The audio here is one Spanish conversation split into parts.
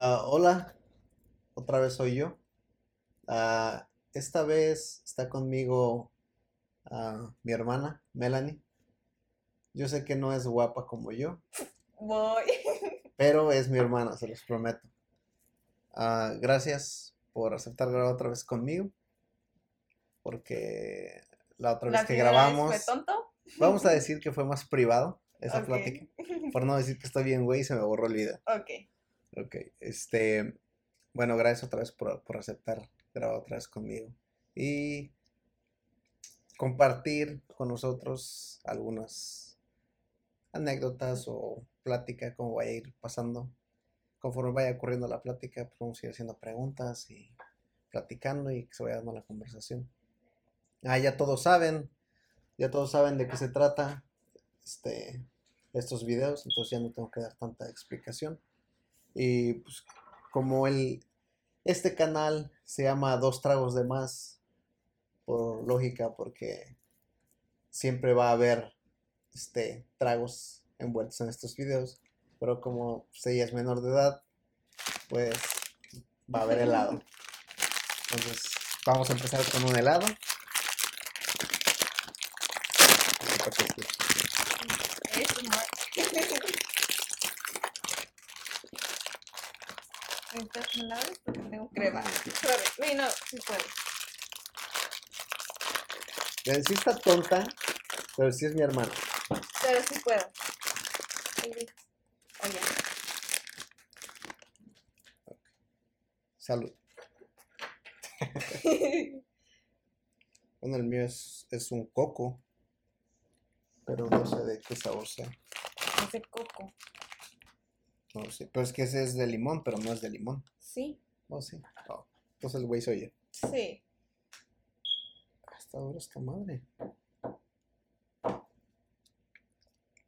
Ah, hola, otra vez soy yo. Ah, esta vez está conmigo ah, mi hermana, Melanie. Yo sé que no es guapa como yo, Voy. pero es mi hermana, se los prometo. Gracias por aceptar grabar otra vez conmigo, porque la otra vez que grabamos, vez fue tonto. vamos a decir que fue más privado esa plática, por no decir que estoy bien, güey, y se me borró el video. Ok. Ok, este, bueno, gracias otra vez por, por aceptar grabar otra vez conmigo y compartir con nosotros algunas anécdotas o plática, como vaya a ir pasando. Conforme vaya ocurriendo la plática, pues vamos a ir haciendo preguntas y platicando y que se vaya dando la conversación. Ah, ya todos saben, ya todos saben de qué se trata este, estos videos, entonces ya no tengo que dar tanta explicación. Y pues como el, este canal se llama Dos Tragos de Más, por lógica, porque siempre va a haber este, tragos envueltos en estos videos, pero como ella es menor de edad, pues va a haber helado. Entonces vamos a empezar con un helado. Así para que- Es humor. Entonces, ¿me la abres? Porque tengo crema. No, sí puedo. Eh, Sí está tonta, pero sí es mi hermana. Pero sí puedo. Oye. Salud. Bueno, el mío es, es un coco, pero no sé de qué sabor sea. Hace coco. No lo sé. Pero es que ese es de limón, pero no es de limón. Sí. No, sí. Oh, Entonces el güey soy yo. Sí. Ah, Está dura esta madre.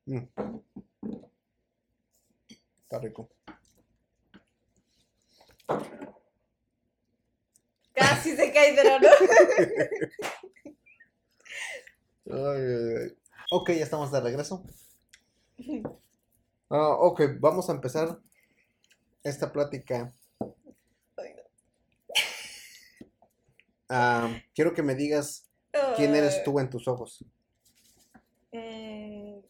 Mm. Está rico. Casi se cae. Ay, ay, ay. Ok, ya estamos de regreso. Ah, ok, vamos a empezar esta plática. Ah, quiero que me digas quién eres tú en tus ojos. Mm,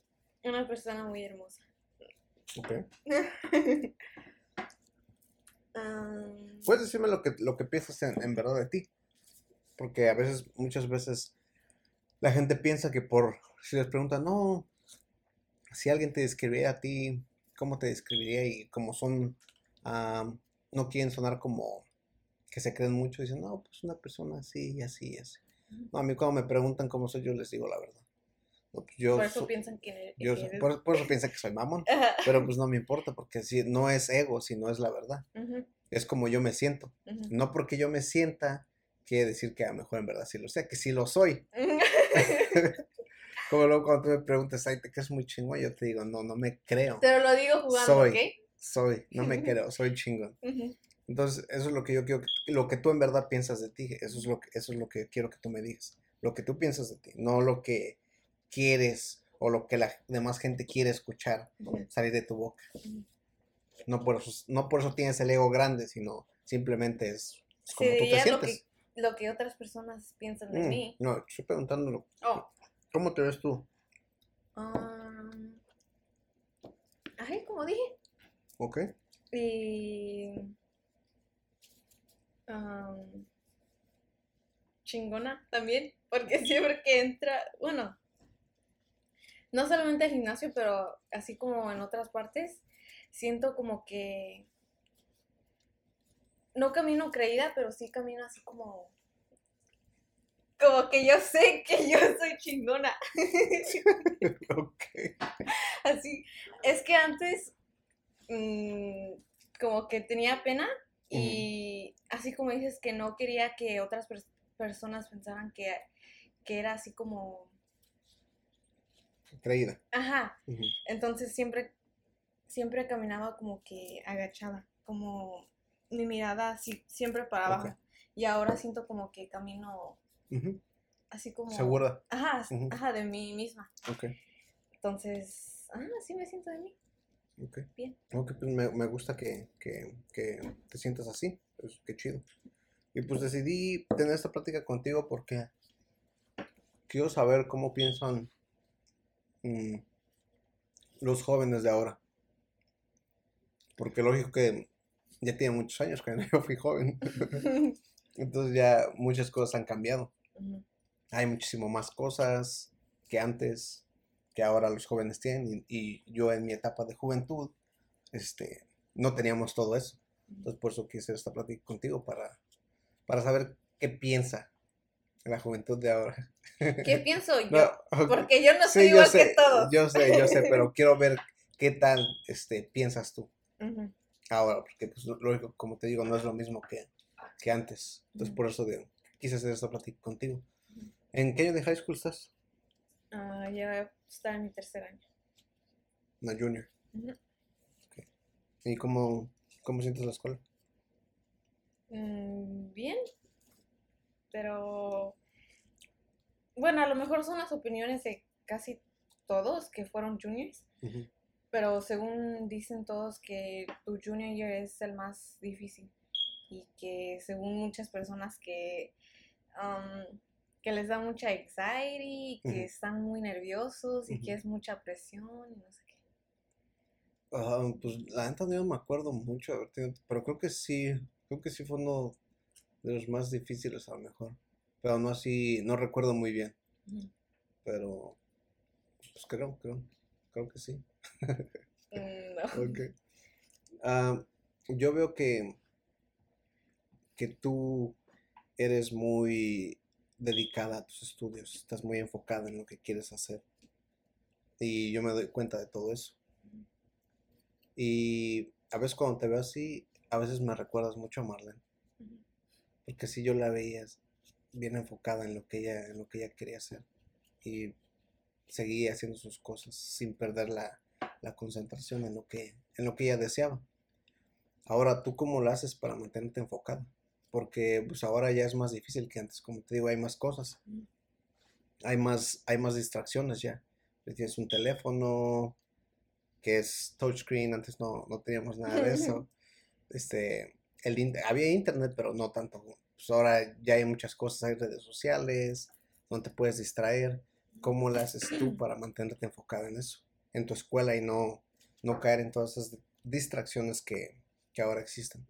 una persona muy hermosa. Ok. Am, Puedes decirme lo que, lo que piensas en, en verdad de ti. Porque a veces, muchas veces, la gente piensa que por, si les preguntan, no, si alguien te describiría a ti, ¿cómo te describiría? Y como son, ah, no quieren sonar como que se creen mucho, dicen, no, pues una persona así y así y así. No, a mí cuando me preguntan cómo soy, yo les digo la verdad. No, pues yo por eso so- piensan que yo que eres- por, por eso piensan que soy mamón. Pero pues no me importa, porque si no es ego, sino es la verdad. Ujú, Es como yo me siento. No porque yo me sienta, quiere decir que a lo mejor en verdad sí lo sé, que sí lo soy. Como luego cuando tú me preguntas, ay, te crees muy chingón, yo te digo, no, no me creo. Pero lo digo jugando, Soy. ¿ok? Soy, no me creo, soy chingón. Entonces, eso es lo que yo quiero, que- lo que tú en verdad piensas de ti, eso es lo que, eso es lo que quiero que tú me digas. Lo que tú piensas de ti, no lo que quieres o lo que la demás gente quiere escuchar salir de tu boca. No por eso, no por eso tienes el ego grande, sino simplemente es, como tú te lo sientes. que, lo que otras personas piensan de Mm, mí. no, estoy preguntándolo. Oh. ¿Cómo te ves tú? am, ay, como dije. ¿Ok? Y. am, chingona también. Porque siempre que entra. Bueno. No solamente al gimnasio, pero así como en otras partes. Siento como que. No camino creída, pero sí camino así como. Como que yo sé que yo soy chingona. Así, es que antes mm, como que tenía pena y así como dices que no quería que otras pers- personas pensaran que, que era así como, Creída. ajá, entonces siempre, siempre caminaba como que agachada, como mi mirada así, siempre para abajo. Y ahora siento como que camino Ujú. así como... Segura. Ajá, ajá, de mí misma. Ok. Entonces, ah, así me siento de mí. Ok. Bien. Ok, pues me, me gusta que, que, que te sientas así. Pues qué chido. Y pues decidí tener esta plática contigo porque quiero saber cómo piensan mm, los jóvenes de ahora. Porque lógico que ya tiene muchos años que yo fui joven. Entonces ya muchas cosas han cambiado. Hay muchísimo más cosas que antes, que ahora los jóvenes tienen. Y, y yo en mi etapa de juventud, este, no teníamos todo eso. Entonces por eso quise hacer esta plática contigo para, para saber qué piensa la juventud de ahora. ¿Qué pienso yo? No. Porque yo no soy Sí, yo igual sé, que todos. yo sé, yo sé, pero quiero ver qué tal este, piensas tú ahora, porque pues, lógico, como te digo, no es lo mismo que, que antes. Entonces por eso de- quise hacer esta plática contigo. ¿En qué año de high school estás? Ah, ya está en mi tercer año. Una junior. ¿Y cómo, cómo sientes la escuela? Mm, bien, pero bueno, a lo mejor son las opiniones de casi todos que fueron juniors, pero según dicen todos que tu junior year es el más difícil y que según muchas personas que, um, que les da mucha anxiety que están muy nerviosos y que es mucha presión y no sé qué. Pues la neta no me acuerdo mucho, pero creo que sí, creo que sí fue uno de los más difíciles a lo mejor. Pero no así, no recuerdo muy bien, pero pues creo, creo, creo que sí. Mm, no. Ok. Ah, yo veo que, que tú eres muy dedicada a tus estudios, estás muy enfocada en lo que quieres hacer. Y yo me doy cuenta de todo eso. Y a veces cuando te veo así, a veces me recuerdas mucho a Marlene, porque si yo la veía bien enfocada en lo que ella, en lo que ella quería hacer. Y seguía haciendo sus cosas sin perder la, la concentración en lo que, en lo que ella deseaba. Ahora, ¿tú cómo lo haces para mantenerte enfocada? Porque pues ahora ya es más difícil que antes, como te digo, hay más cosas. Ujú. Hay más, hay más distracciones ya. Tienes un teléfono que es touchscreen, antes no, no teníamos nada de eso. Este, el, había internet, pero no tanto. Pues ahora ya hay muchas cosas, hay redes sociales, donde te puedes distraer. ¿Cómo lo haces tú para mantenerte enfocada en eso? En tu escuela y no, no caer en todas esas distracciones que, que ahora existen.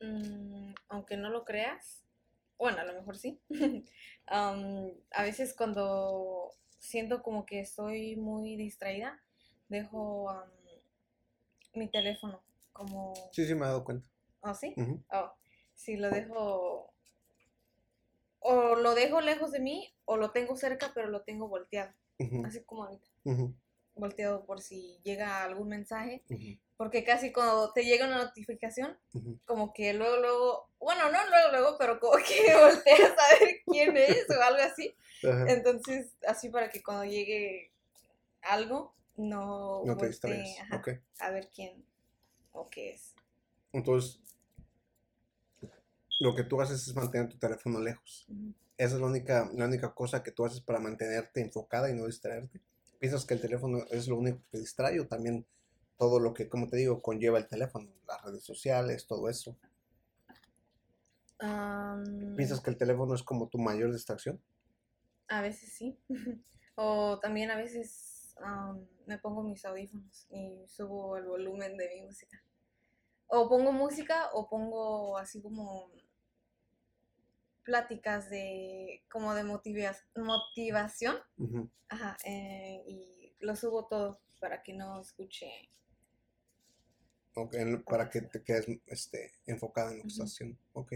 Mm, aunque no lo creas, bueno, a lo mejor sí. Am, a veces cuando siento como que estoy muy distraída, dejo am, mi teléfono como... Sí, sí, me he dado cuenta. ¿Oh, sí? Oh, sí, lo dejo... O lo dejo lejos de mí o lo tengo cerca pero lo tengo volteado, así como ahorita, volteado por si llega algún mensaje, porque casi cuando te llega una notificación como que luego, luego, bueno, no luego, luego, pero como que volteas a ver quién es o algo así. Entonces, así para que cuando llegue algo, no, No te distraigas. a ver quién o qué es. Entonces, lo que tú haces es mantener tu teléfono lejos. Esa es la única, la única cosa que tú haces para mantenerte enfocada y no distraerte. ¿Piensas que el teléfono es lo único que te distrae o también todo lo que, como te digo, conlleva el teléfono? Las redes sociales, todo eso. ¿Piensas que el teléfono es como tu mayor distracción? a veces sí. o también a veces am, me pongo mis audífonos y subo el volumen de mi música. O pongo música o pongo así como pláticas de como de motivas- motivación. Ajá, eh, y lo subo todo para que no escuche. En- para que te quedes este, enfocada en lo que estás haciendo. Ok.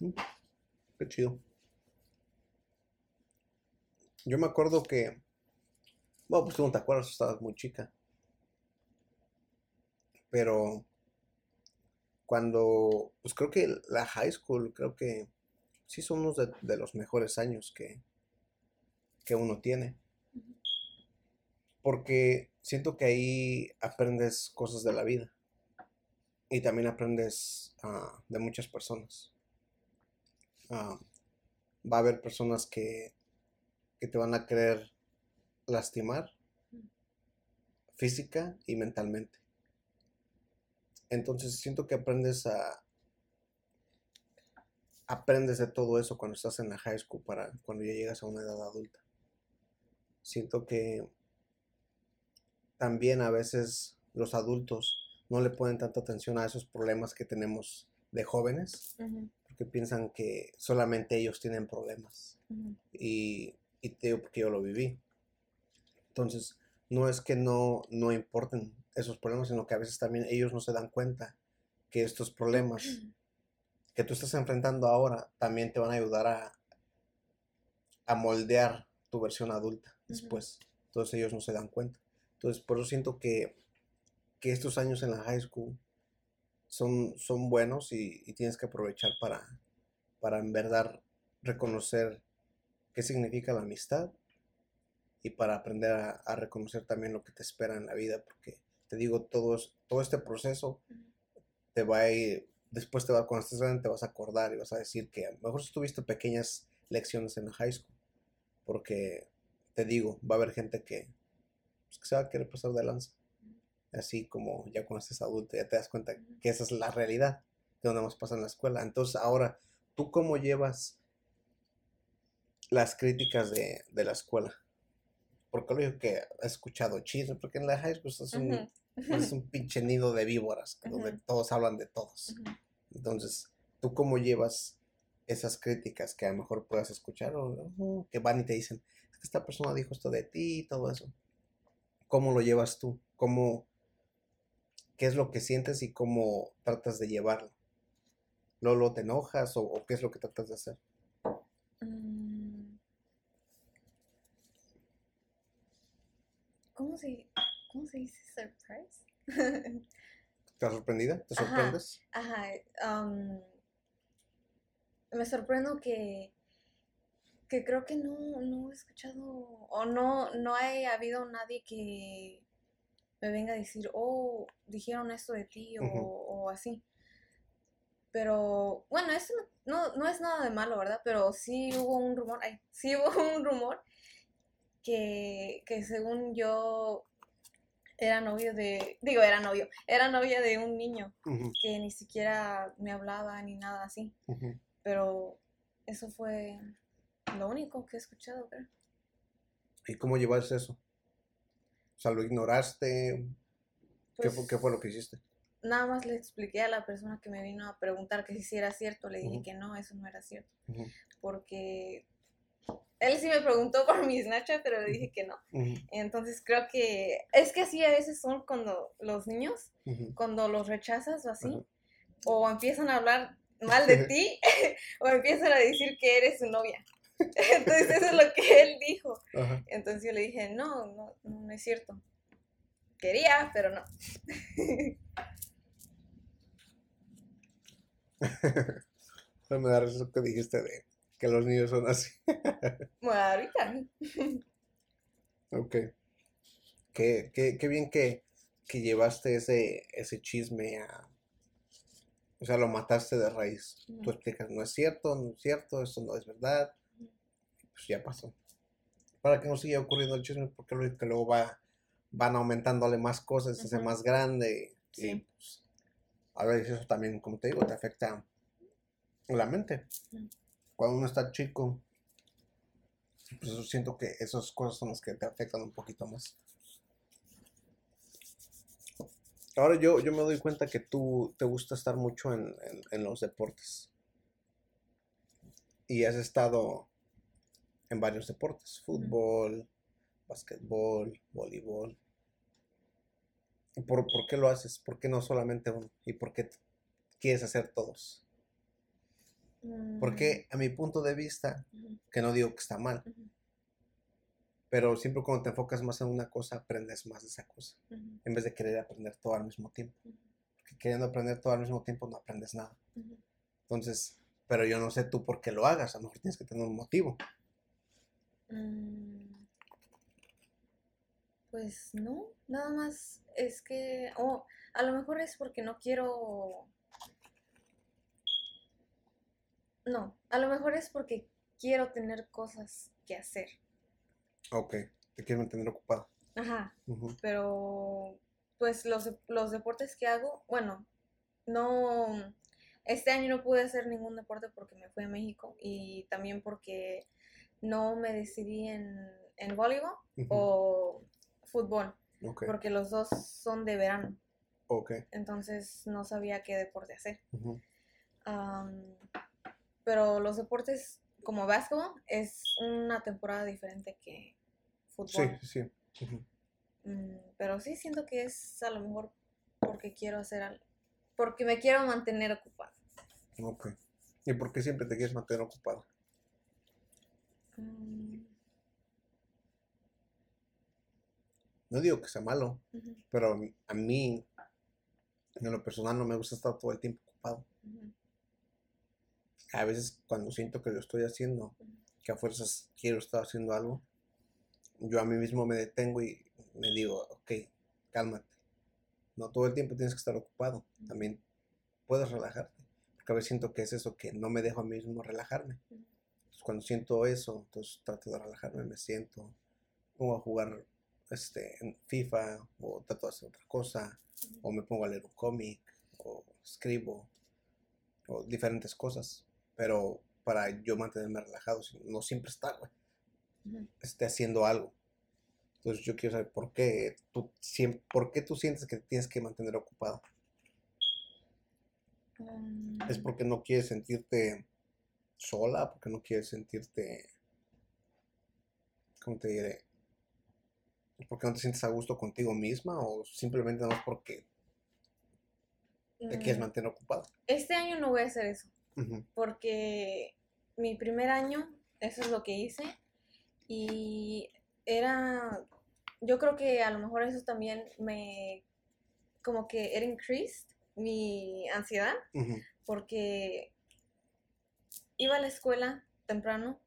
Mm, Qué chido. Yo me acuerdo que, bueno, pues tú no te acuerdas, estabas muy chica. Pero cuando, pues creo que la high school, creo que sí son unos de, de los mejores años que, que uno tiene. Porque siento que ahí aprendes cosas de la vida. Y también aprendes ah, de muchas personas. Ah, va a haber personas que, que te van a querer lastimar. Física y mentalmente. Entonces siento que aprendes a aprendes de todo eso cuando estás en la high school para cuando ya llegas a una edad adulta. Siento que también a veces los adultos no le ponen tanta atención a esos problemas que tenemos de jóvenes, porque piensan que solamente ellos tienen problemas. y, y te digo porque yo lo viví. Entonces, no es que no, no importen esos problemas, sino que a veces también ellos no se dan cuenta que estos problemas que tú estás enfrentando ahora también te van a ayudar a, a moldear tu versión adulta después. Entonces ellos no se dan cuenta. Entonces por eso siento que, que estos años en la high school son, son buenos y, tienes que aprovechar para, para en verdad reconocer qué significa la amistad y para aprender a, reconocer también lo que te espera en la vida, porque te digo, todo, todo este proceso te va a ir, después te va, cuando estés grande te vas a acordar y vas a decir que a lo mejor tuviste pequeñas lecciones en la high school, porque te digo, va a haber gente que, pues, que se va a querer pasar de lanza, así como ya cuando estés adulto ya te das cuenta que esa es la realidad de donde más pasa en la escuela. Entonces ahora, ¿tú cómo llevas las críticas de, de la escuela? porque lo digo que he escuchado chismes, porque en la high school es un, es un pinche nido de víboras, donde todos hablan de todos. Entonces, ¿tú cómo llevas esas críticas que a lo mejor puedas escuchar o que van y te dicen, es que esta persona dijo esto de ti y todo eso? ¿Cómo lo llevas tú? ¿Cómo, ¿Qué es lo que sientes y cómo tratas de llevarlo? ¿Lolo te enojas o, qué es lo que tratas de hacer? ¿Cómo se, cómo se dice surprise? ¿Estás sorprendida? ¿Te sorprendes? Ajá. me sorprendo que, que creo que no, no he escuchado o no, no ha habido nadie que me venga a decir, oh, dijeron esto de ti o, así. Pero bueno, eso no, no, es nada de malo, ¿verdad? Pero sí hubo un rumor, ay, sí hubo un rumor que, según yo era novio de, digo, era novio, era novia de un niño que ni siquiera me hablaba ni nada así. Pero eso fue lo único que he escuchado, creo. ¿Y cómo llevaste eso? O sea, ¿lo ignoraste? ¿Qué, fue, ¿Qué, fue, lo que hiciste? Nada más le expliqué a la persona que me vino a preguntar que si era cierto. Le dije que no, eso no era cierto. Porque él sí me preguntó por mi Snapchat, pero le dije que no. Entonces creo que es que así a veces son cuando los niños, cuando los rechazas o así, o empiezan a hablar mal de ti, o empiezan a decir que eres su novia. Entonces eso es lo que él dijo. Entonces yo le dije, no, no, no es cierto. Quería, pero no. me da eso que dijiste de que los niños son así. bueno, ahorita. ok. Qué, qué, qué bien que, que, llevaste ese, ese chisme a... O sea, lo mataste de raíz. Tú explicas, no es cierto, no es cierto, eso no es verdad. Pues ya pasó. Para que no siga ocurriendo el chisme, porque luego va, van aumentándole más cosas, se hace más grande. Y pues, a veces eso también, como te digo, te afecta la mente cuando uno está chico, pues siento que esas cosas son las que te afectan un poquito más. Ahora yo, yo me doy cuenta que tú te gusta estar mucho en, los deportes. Y has estado en varios deportes. Fútbol, básquetbol, voleibol. ¿Por, ¿Por qué lo haces? ¿Por qué no solamente uno? ¿Y por qué quieres hacer todos? Porque mm. a mi punto de vista, que no digo que está mal, pero siempre cuando te enfocas más en una cosa, aprendes más de esa cosa, en vez de querer aprender todo al mismo tiempo. Porque queriendo aprender todo al mismo tiempo no aprendes nada. Entonces, pero yo no sé tú por qué lo hagas, a lo mejor tienes que tener un motivo. Mm. Pues no, nada más es que, oh, a lo mejor es porque no quiero no, a lo mejor es porque quiero tener cosas que hacer. Ok, te quiero mantener ocupado. Ajá, pero pues los, los deportes que hago, bueno, no, este año no pude hacer ningún deporte porque me fui a México y también porque no me decidí en, en voleibol o fútbol, porque los dos son de verano, entonces no sabía qué deporte hacer. Pero los deportes como básquetbol es una temporada diferente que fútbol. sí, sí. Mm, pero sí siento que es a lo mejor porque quiero hacer algo, porque me quiero mantener ocupada. Ok. ¿Y por qué siempre te quieres mantener ocupado? Mm, No digo que sea malo, pero a mí, en lo personal, no me gusta estar todo el tiempo ocupado. A veces cuando siento que lo estoy haciendo, que a fuerzas quiero estar haciendo algo, yo a mí mismo me detengo y me digo, ok, cálmate. No todo el tiempo tienes que estar ocupado. También puedes relajarte. Porque a veces siento que es eso que no me dejo a mí mismo relajarme. Entonces, cuando siento eso, entonces trato de relajarme, me siento, pongo a jugar este, en FIFA o trato de hacer otra cosa, o me pongo a leer un cómic, o escribo, o diferentes cosas. Pero para yo mantenerme relajado, no siempre estar, güey, ujú. esté haciendo algo. Entonces yo quiero saber por qué tú, siem- por qué tú sientes que te tienes que mantener ocupado. Mm, ¿Es porque no quieres sentirte sola? ¿Porque no quieres sentirte, cómo te diré? ¿Porque no te sientes a gusto contigo misma? ¿O simplemente no es porque te quieres mm, mantener ocupado? Este año no voy a hacer eso, porque mi primer año, eso es lo que hice, y era, yo creo que a lo mejor eso también me, como que it increased mi ansiedad, porque iba a la escuela temprano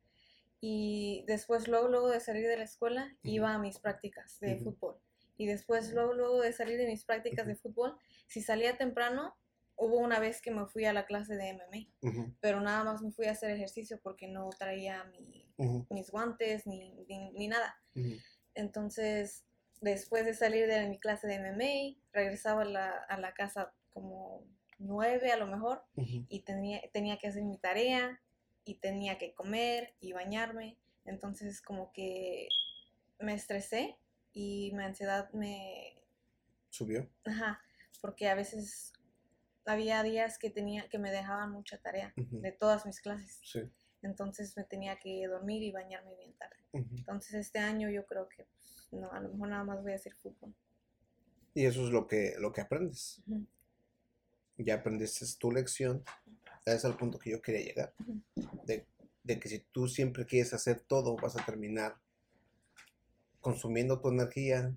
y después luego luego de salir de la escuela Ujú. iba a mis prácticas de Ujú. fútbol. Y después luego luego de salir de mis prácticas de fútbol si salía temprano hubo una vez que me fui a la clase de MMA ujú, pero nada más me fui a hacer ejercicio porque no traía mi- mis guantes ni, ni, ni nada. Entonces después de salir de mi clase de MMA regresaba a la, a la casa como nueve a lo mejor y tenía, tenía que hacer mi tarea y tenía que comer y bañarme. Entonces como que me estresé y mi ansiedad me... ¿Subió? Ajá, porque a veces había días que tenía que me dejaban mucha tarea de todas mis clases. Sí. Entonces me tenía que dormir y bañarme bien tarde. Entonces este año yo creo que pues, no, a lo mejor nada más voy a hacer fútbol. Y eso es lo que, lo que aprendes. Ya aprendiste tu lección, es al punto que yo quería llegar, de, de que si tú siempre quieres hacer todo, vas a terminar consumiendo tu energía,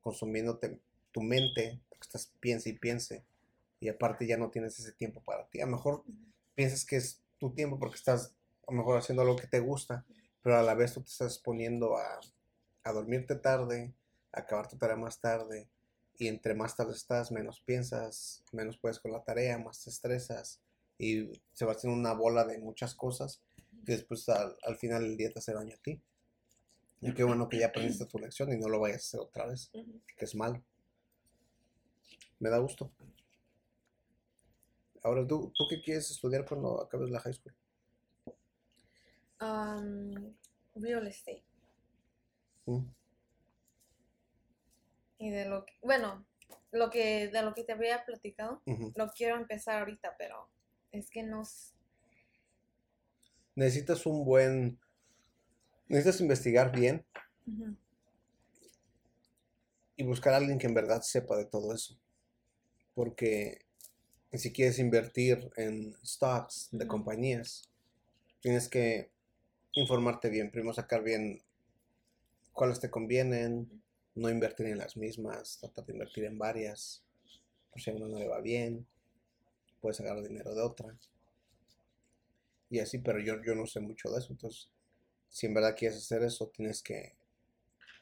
consumiéndote tu mente, porque estás piense y piense, y aparte ya no tienes ese tiempo para ti. A lo mejor piensas que es tu tiempo porque estás a lo mejor haciendo algo que te gusta, pero a la vez tú te estás poniendo a, a dormirte tarde, a acabar tu tarea más tarde, y entre más tarde estás, menos piensas, menos puedes con la tarea, más te estresas, y se va haciendo una bola de muchas cosas que después al, al final del día te hace daño a ti. Y qué bueno que ya aprendiste tu lección y no lo vayas a hacer otra vez, que es malo. Me da gusto. Ahora, ¿tú, ¿tú qué quieres estudiar cuando acabes la high school? Um, real estate. ¿Mm? Y de lo que, bueno, lo que, de lo que te había platicado, lo quiero empezar ahorita, pero es que no, s- Necesitas un buen... Necesitas investigar bien y buscar a alguien que en verdad sepa de todo eso. Porque si quieres invertir en stocks de compañías, tienes que informarte bien. Primero sacar bien cuáles te convienen, no invertir en las mismas, tratar de invertir en varias. Por si a una no le va bien, puedes agarrar dinero de otra. Y así, pero yo, yo no sé mucho de eso. Entonces, si en verdad quieres hacer eso, tienes que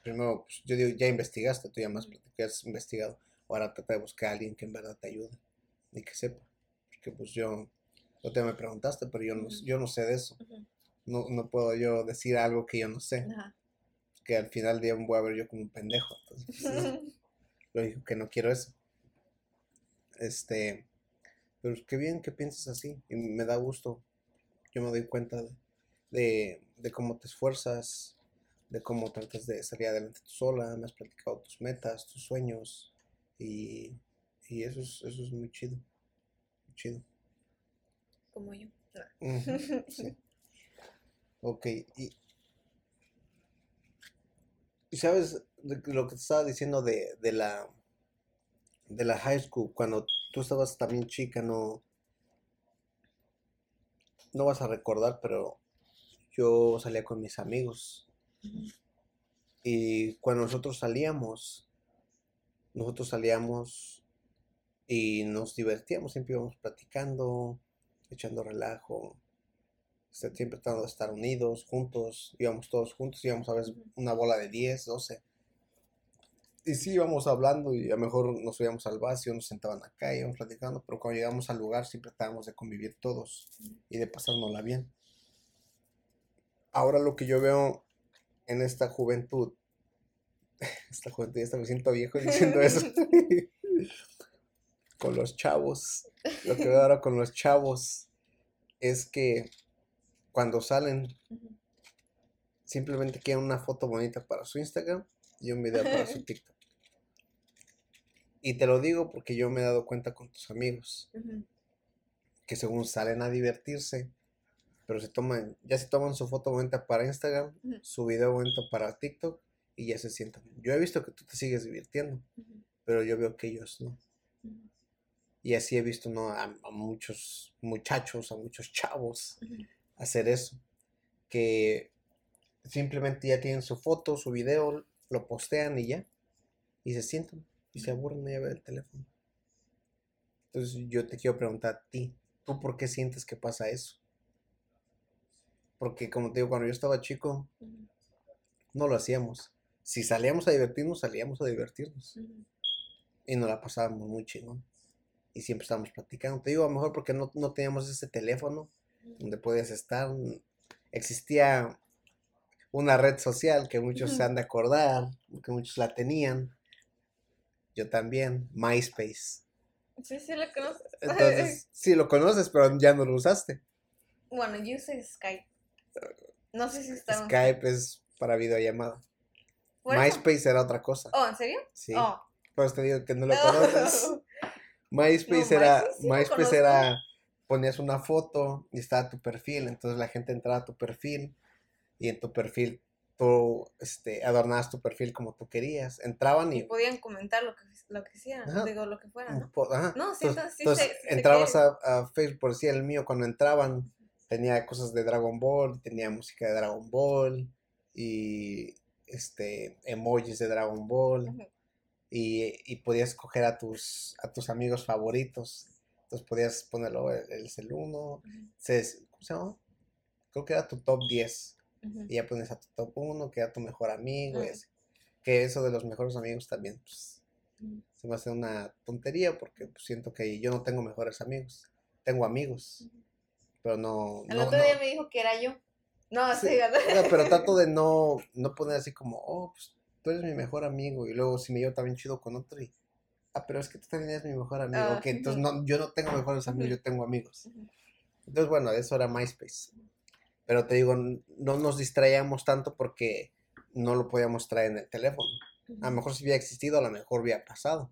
primero, pues, yo digo, ya investigaste, tú ya más has investigado. Ahora trata de buscar a alguien que en verdad te ayude y que sepa. Porque pues yo, tú te me preguntaste, pero yo no, yo no sé de eso. No, no puedo yo decir algo que yo no sé. ajá, que al final del día me voy a ver yo como un pendejo. Entonces, pues, es- lo digo que no quiero eso. Este, pero qué bien que pienses así y me da gusto. Yo me doy cuenta de, de, de cómo te esfuerzas, de cómo tratas de salir adelante tú sola, me has platicado tus metas, tus sueños y, y eso es, eso es muy chido, muy chido. Como yo. Sí. Ok, y, y sabes lo que te estaba diciendo de, de la de la high school, cuando tú estabas también chica, no, no vas a recordar, pero yo salía con mis amigos. Y cuando nosotros salíamos, nosotros salíamos y nos divertíamos, siempre íbamos platicando, echando relajo, siempre tratando de estar unidos, juntos, íbamos todos juntos, íbamos a Ujú. una bola de 10, 12. Y sí íbamos hablando y a lo mejor nos subíamos al vacío, nos sentaban acá, íbamos platicando, pero cuando llegamos al lugar siempre tratábamos de convivir todos y de pasárnosla bien. Ahora lo que yo veo en esta juventud, esta juventud, ya me siento viejo diciendo eso, con los chavos, lo que veo ahora con los chavos es que cuando salen simplemente quieren una foto bonita para su Instagram y un video para su TikTok. Y te lo digo porque yo me he dado cuenta con tus amigos que según salen a divertirse, pero se toman, ya se toman su foto bonita para Instagram, su video bonito para TikTok y ya se sientan. Yo he visto que tú te sigues divirtiendo, pero yo veo que ellos no. Y así he visto ¿no? a, a muchos muchachos, a muchos chavos. Hacer eso. Que simplemente ya tienen su foto, su video, lo postean y ya. Y se sientan y se aburren a ver el teléfono. Entonces yo te quiero preguntar a ti, ¿tú por qué sientes que pasa eso? Porque como te digo, cuando yo estaba chico, no lo hacíamos. Si salíamos a divertirnos, salíamos a divertirnos. Y nos la pasábamos muy chingón. Y siempre estábamos platicando. Te digo, a lo mejor porque no, no teníamos ese teléfono donde podías estar. Existía una red social que muchos se han de acordar, que muchos la tenían. Yo también, MySpace. Sí, sí, lo conoces. Entonces, sí lo conoces, pero ya no lo usaste. Bueno, yo usé Skype. No sé si está en Skype es para videollamada. Eso- MySpace era otra cosa. Oh, ¿en serio? Sí. Oh. Pues te digo que no lo conoces. MySpace No, era, MySpace sí era, ponías una foto y estaba tu perfil, entonces la gente entraba a tu perfil y en tu perfil tú este, adornabas tu perfil como tú querías. Entraban Y y... podían comentar lo que, lo que hicieran, Ajá. digo, lo que fuera, ¿no? ajá, No, sí, entonces, entonces sí entrabas a, a Facebook, por decir el mío, cuando entraban tenía cosas de Dragon Ball, tenía música de Dragon Ball y este emojis de Dragon Ball y, y podías escoger a tus, a tus amigos favoritos. Entonces podías ponerlo, el, el es el uno, Ujú. se- ¿cómo se llama? Creo que era tu top 10. Ujú. Y ya pones a tu top 1, que era tu mejor amigo. y Mm. así. Que eso de los mejores amigos también, pues, Ujú. se me hace una tontería porque pues, siento que yo no tengo mejores amigos. Tengo amigos, pero no... El no, otro no- día me dijo que era yo. No, Sí, sí, no, pero trato de no, no poner así como, oh, pues tú eres mi mejor amigo. Y luego si me llevo también chido con otro y, ah, pero es que tú también eres mi mejor amigo. Ah, Ok, entonces no, yo no tengo mejores amigos, yo tengo amigos. Entonces, bueno, eso era MySpace. Pero te digo, no nos distraíamos tanto porque no lo podíamos traer en el teléfono. A lo mejor si hubiera existido, a lo mejor hubiera pasado.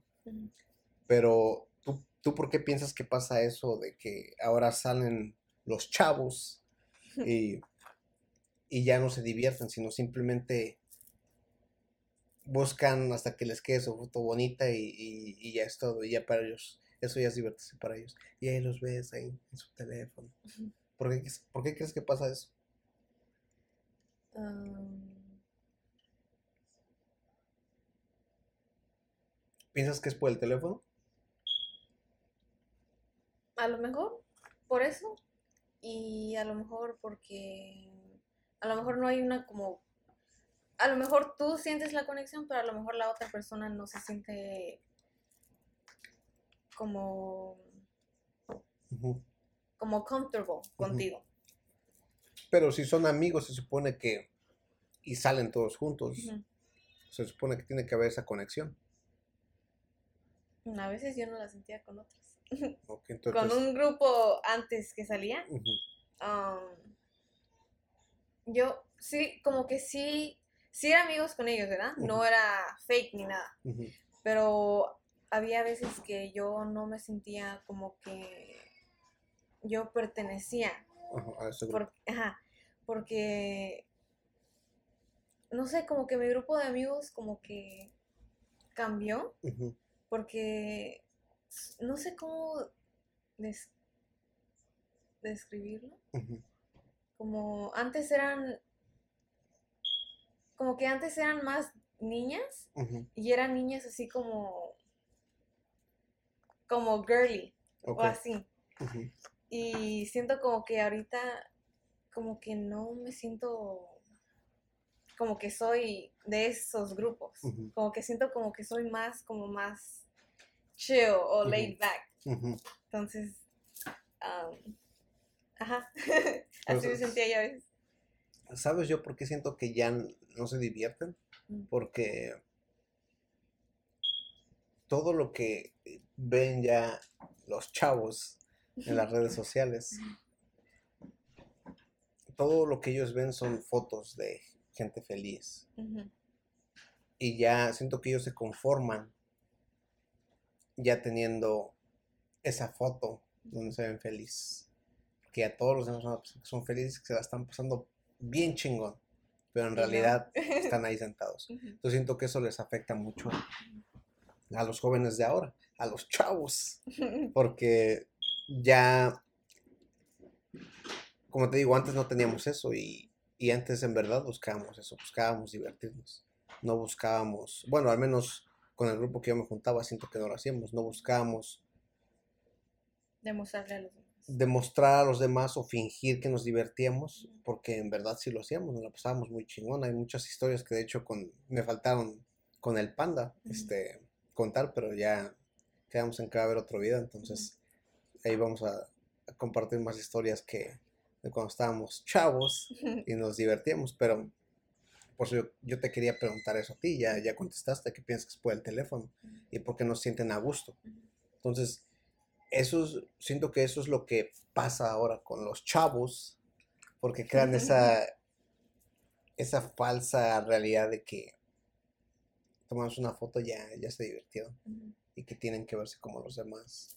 Pero ¿tú, ¿tú por qué piensas que pasa eso de que ahora salen los chavos y, y ya no se divierten, sino simplemente buscan hasta que les quede su foto bonita y, y- y ya es todo, y ya para ellos, eso ya es divertirse para ellos. Y ahí los ves ahí en su teléfono. Ujú. ¿Por qué, crees- por qué crees que pasa eso? Um, ¿Piensas que es por el teléfono? a lo mejor por eso y a lo mejor porque a lo mejor no hay una como a lo mejor tú sientes la conexión pero a lo mejor la otra persona no se siente como como comfortable contigo Pero si son amigos, se supone que y salen todos juntos. Se supone que tiene que haber esa conexión. A veces yo no la sentía con otros. Entonces, Con un grupo antes que salía, um, yo sí, como que sí, sí era amigos con ellos, ¿verdad? No era fake ni nada. Pero había veces que yo no me sentía como que yo pertenecía. ajá, a ese grupo. Por- ajá, porque, no sé, como que mi grupo de amigos como que cambió, porque no sé cómo des- describirlo. Como antes eran, como que antes eran más niñas y eran niñas así como, como girly o así. Y siento como que ahorita, como que no me siento como que soy de esos grupos. Como que siento como que soy más, como más chill o laid back. Entonces, um, ajá, así me sentía yo a veces. ¿Sabes yo por qué siento que ya no se divierten? Mm. Porque todo lo que ven ya los chavos en las redes sociales, todo lo que ellos ven son fotos de gente feliz. Y ya siento que ellos se conforman ya teniendo esa foto donde se ven felices. Que a todos los demás son- son felices, que se la están pasando bien chingón. Pero en realidad están ahí sentados. Yo siento que eso les afecta mucho a los jóvenes de ahora, a los chavos, porque ya, como te digo, antes no teníamos eso y, y antes en verdad buscábamos eso, buscábamos divertirnos, no buscábamos, bueno, al menos con el grupo que yo me juntaba, siento que no lo hacíamos, no buscábamos Demostrarle a los demás. Demostrar a los demás o fingir que nos divertíamos, porque en verdad sí lo hacíamos, nos la pasábamos muy chingón. Hay muchas historias que de hecho con, me faltaron con el panda este, contar, pero ya quedamos en que va a haber otro video, entonces ahí vamos a, a compartir más historias que de cuando estábamos chavos y nos divertíamos, pero por eso yo, yo te quería preguntar eso a ti, ya, ya contestaste, ¿qué piensas por el teléfono? ¿Y por qué no sienten a gusto? Entonces, eso es- siento que eso es lo que pasa ahora con los chavos, porque crean esa, esa falsa realidad de que tomamos una foto ya, ya se divirtieron Ujú. y que tienen que verse como los demás.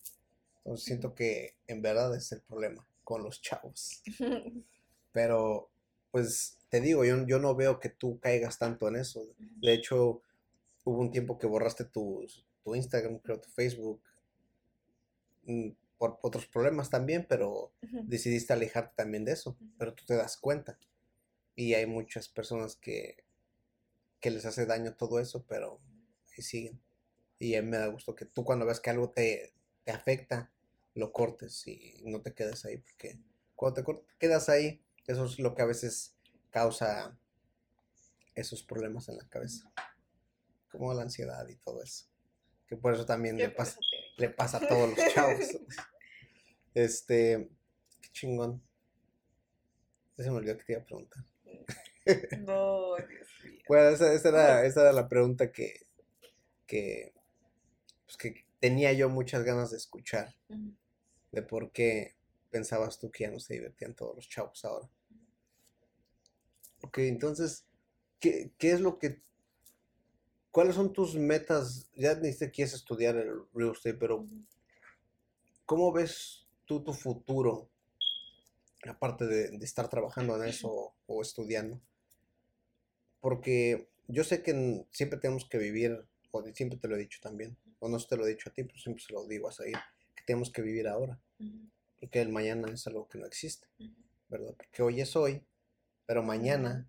Entonces siento que en verdad es el problema con los chavos. Pero, pues, te digo, yo, yo no veo que tú caigas tanto en eso. De hecho, hubo un tiempo que borraste tu, tu Instagram, creo, tu Facebook, por otros problemas también, pero decidiste alejarte también de eso. Pero tú te das cuenta. Y hay muchas personas que, que les hace daño todo eso, pero ahí siguen. Y a mí me da gusto que tú cuando ves que algo te, te afecta, lo cortes y no te quedes ahí, porque cuando te quedas ahí, eso es lo que a veces causa esos problemas en la cabeza, como la ansiedad y todo eso. Que por eso también le pasa, le pasa a todos los chavos. Este, qué chingón. Se me olvidó que te iba a preguntar. No, Dios mío. Bueno, esa, esa era, esa era la pregunta que, que, pues, que tenía yo muchas ganas de escuchar, de por qué pensabas tú que ya no se divertían todos los chavos ahora. Ok, entonces, ¿qué, qué es lo que, cuáles son tus metas? Ya dijiste que quieres estudiar el real estate, pero. ¿cómo ves tú tu futuro? Aparte de, de estar trabajando en eso o, o estudiando. Porque yo sé que siempre tenemos que vivir, o siempre te lo he dicho también, o no te lo he dicho a ti, pero siempre se lo digo a Said, que tenemos que vivir ahora. Porque el mañana es algo que no existe. ¿verdad? Porque hoy es hoy, pero mañana,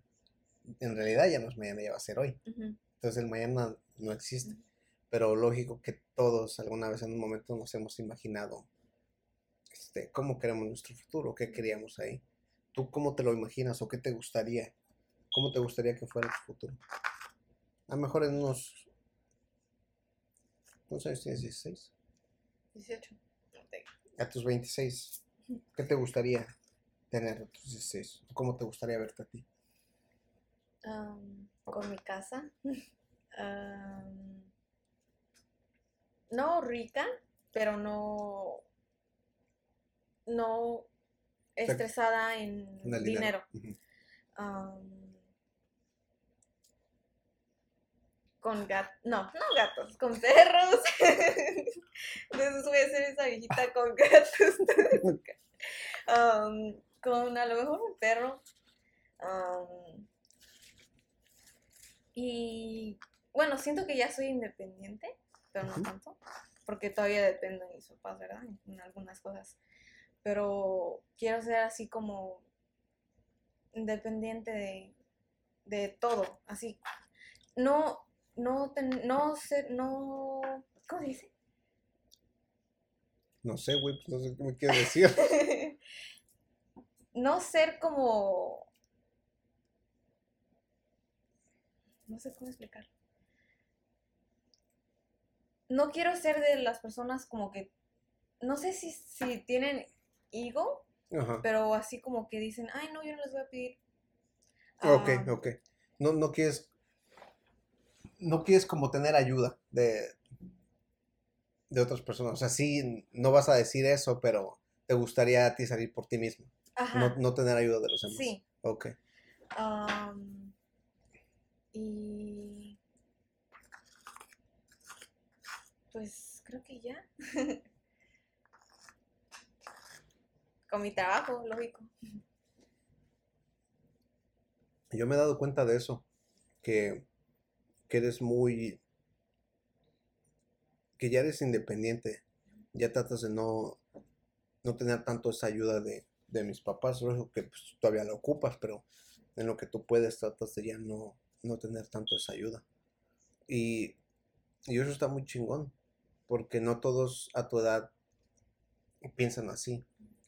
en realidad ya no es mañana, ya va a ser hoy. Ujú. Entonces el mañana no existe. Pero lógico que todos alguna vez en un momento nos hemos imaginado este, cómo queremos nuestro futuro, qué queríamos ahí. ¿Tú cómo te lo imaginas o qué te gustaría? ¿Cómo te gustaría que fuera tu futuro? A lo mejor en unos... ¿Cuántos años tienes? ¿16? 18. No te- A tus 26. ¿Qué te gustaría tener a tus 16? ¿Cómo te gustaría verte a ti? Con mi casa. No rica, pero no. No estresada en dinero. Con gatos. No, no gatos, con perros. Entonces voy a ser esa viejita con gatos. Con a lo mejor un perro. Y bueno, siento que ya soy independiente, pero no tanto, porque todavía dependo de mis papás, ¿verdad? En, en algunas cosas. Pero quiero ser así como independiente de, de todo, así. No, no, ten- no ser, no, ¿cómo se dice? No sé, güey, pues no sé qué me quieres decir. no ser como... No sé cómo explicar. No quiero ser de las personas como que... No sé si, si tienen ego, Ajá. pero así como que dicen, ay, no, yo no les voy a pedir. Ok, Ah, ok. No, no quieres. No quieres como tener ayuda de, de otras personas. O sea, sí, no vas a decir eso, pero te gustaría a ti salir por ti mismo. Ajá, No, no tener ayuda de los demás. sí. Ok. Am, y... Pues creo que ya. Con mi trabajo, lógico. Yo me he dado cuenta de eso, que, que eres muy, que ya eres independiente, ya tratas de no, no tener tanto esa ayuda de, de mis papás, que pues, todavía la ocupas, pero en lo que tú puedes tratas de ya no, no tener tanto esa ayuda. Y, y eso está muy chingón, porque no todos a tu edad piensan así,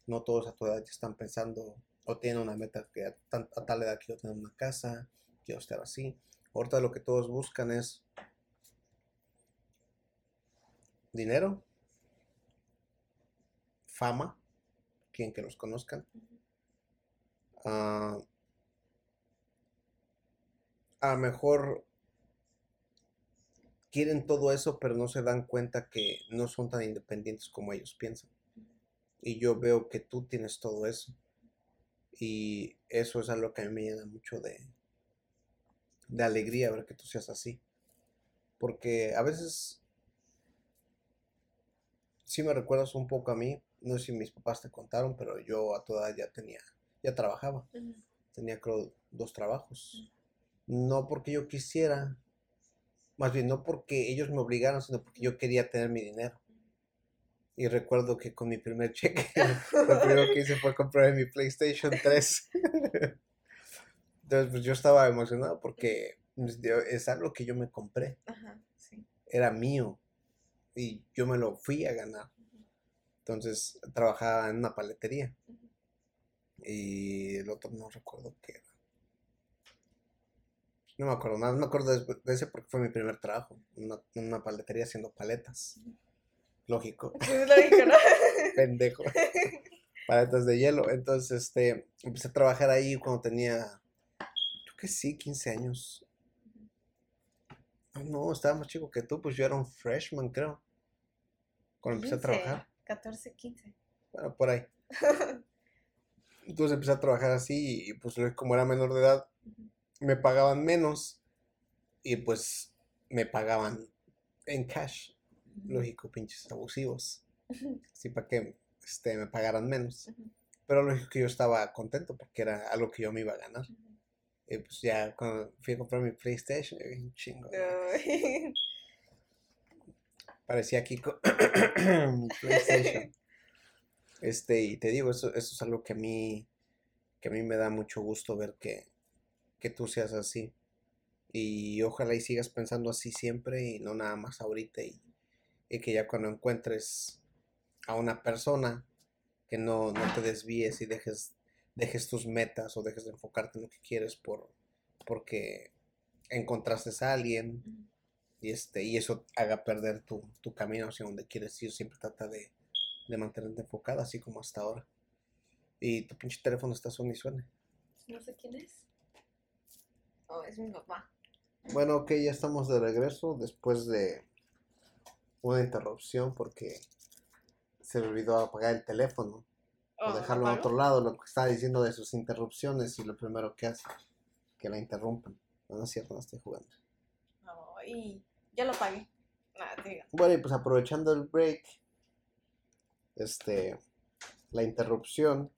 no todos a tu edad ya están pensando o tienen una meta que a, tan- a tal edad quiero tener una casa, quiero estar así. Ahorita lo que todos buscan es dinero, fama, quien que los conozcan, a lo mejor quieren todo eso, pero no se dan cuenta que no son tan independientes como ellos piensan. Y yo veo que tú tienes todo eso. Y eso es algo que a mí me llena mucho de, de alegría ver que tú seas así. Porque a veces sí me recuerdas un poco a mí. No sé si mis papás te contaron, pero yo a toda edad ya tenía, ya trabajaba. Tenía creo dos trabajos. No porque yo quisiera, más bien no porque ellos me obligaron, sino porque yo quería tener mi dinero. Y recuerdo que con mi primer cheque, lo primero que hice fue comprar mi PlayStation 3. Entonces, pues yo estaba emocionado porque pues, es algo que yo me compré, Ajá, sí. era mío y yo me lo fui a ganar. Entonces, trabajaba en una paletería y el otro no recuerdo qué era. No me acuerdo nada, me acuerdo de, de ese porque fue mi primer trabajo, en una, una paletería haciendo paletas. Lógico. Pues es lógico, ¿no? pendejo. Paletas de hielo. Entonces, este, empecé a trabajar ahí cuando tenía, creo que sí, 15 años. Ah, no, estaba más chico que tú, pues yo era un freshman, creo. Cuando empecé a 15, trabajar. 14, 15. Bueno, por ahí. Entonces empecé a trabajar así y pues como era menor de edad. Me pagaban menos y pues me pagaban en cash. Lógico, pinches abusivos. Así para que este, me pagaran menos. Pero lógico que yo estaba contento porque era algo que yo me iba a ganar. Y pues ya cuando fui a comprar mi PlayStation, dije, un chingo. Parecía Kiko. mi PlayStation. Este, y te digo, eso, eso es algo que a mí, que a mí me da mucho gusto ver que, que tú seas así. Y ojalá y sigas pensando así siempre y no nada más ahorita. Y, y que ya cuando encuentres a una persona que no, no te desvíes y dejes, dejes tus metas o dejes de enfocarte en lo que quieres por, porque encontraste a alguien y, este, y eso haga perder tu, tu camino hacia donde quieres ir. Siempre trata de, de mantenerte enfocada, así como hasta ahora. Y tu pinche teléfono está suene y suene. No sé quién es. Oh, es mi papá. Bueno, ok, ya estamos de regreso después de una interrupción porque se me olvidó apagar el teléfono o Oh, dejarlo en ¿apagó? otro lado, lo que está diciendo de sus interrupciones y lo primero que hace, que la interrumpan. No, no es cierto, no estoy jugando. Ay, ya lo pagué. Nada, te digo. Bueno, y pues aprovechando el break, este, la interrupción,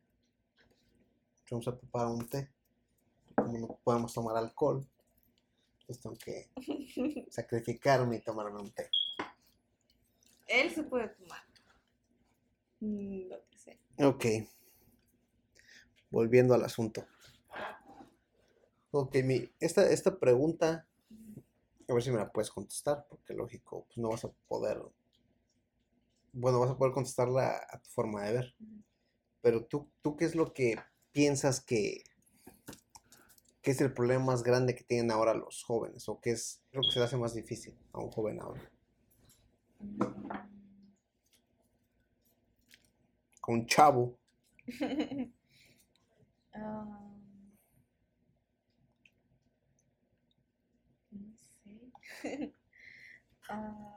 vamos a preparar un té. Como no podemos tomar alcohol, pues tengo que sacrificarme y tomarme un té. Él se puede tomar. Mm, Lo que sea. Ok. Volviendo al asunto. Ok, mi, esta, esta pregunta, a ver si me la puedes contestar, porque lógico, pues no vas a poder, bueno, vas a poder contestarla a tu forma de ver. Pero tú, tú ¿qué es lo que piensas que, que es el problema más grande que tienen ahora los jóvenes? ¿O qué es lo que se le hace más difícil a un joven ahora? Con chavo. Ah, no sé. Ah,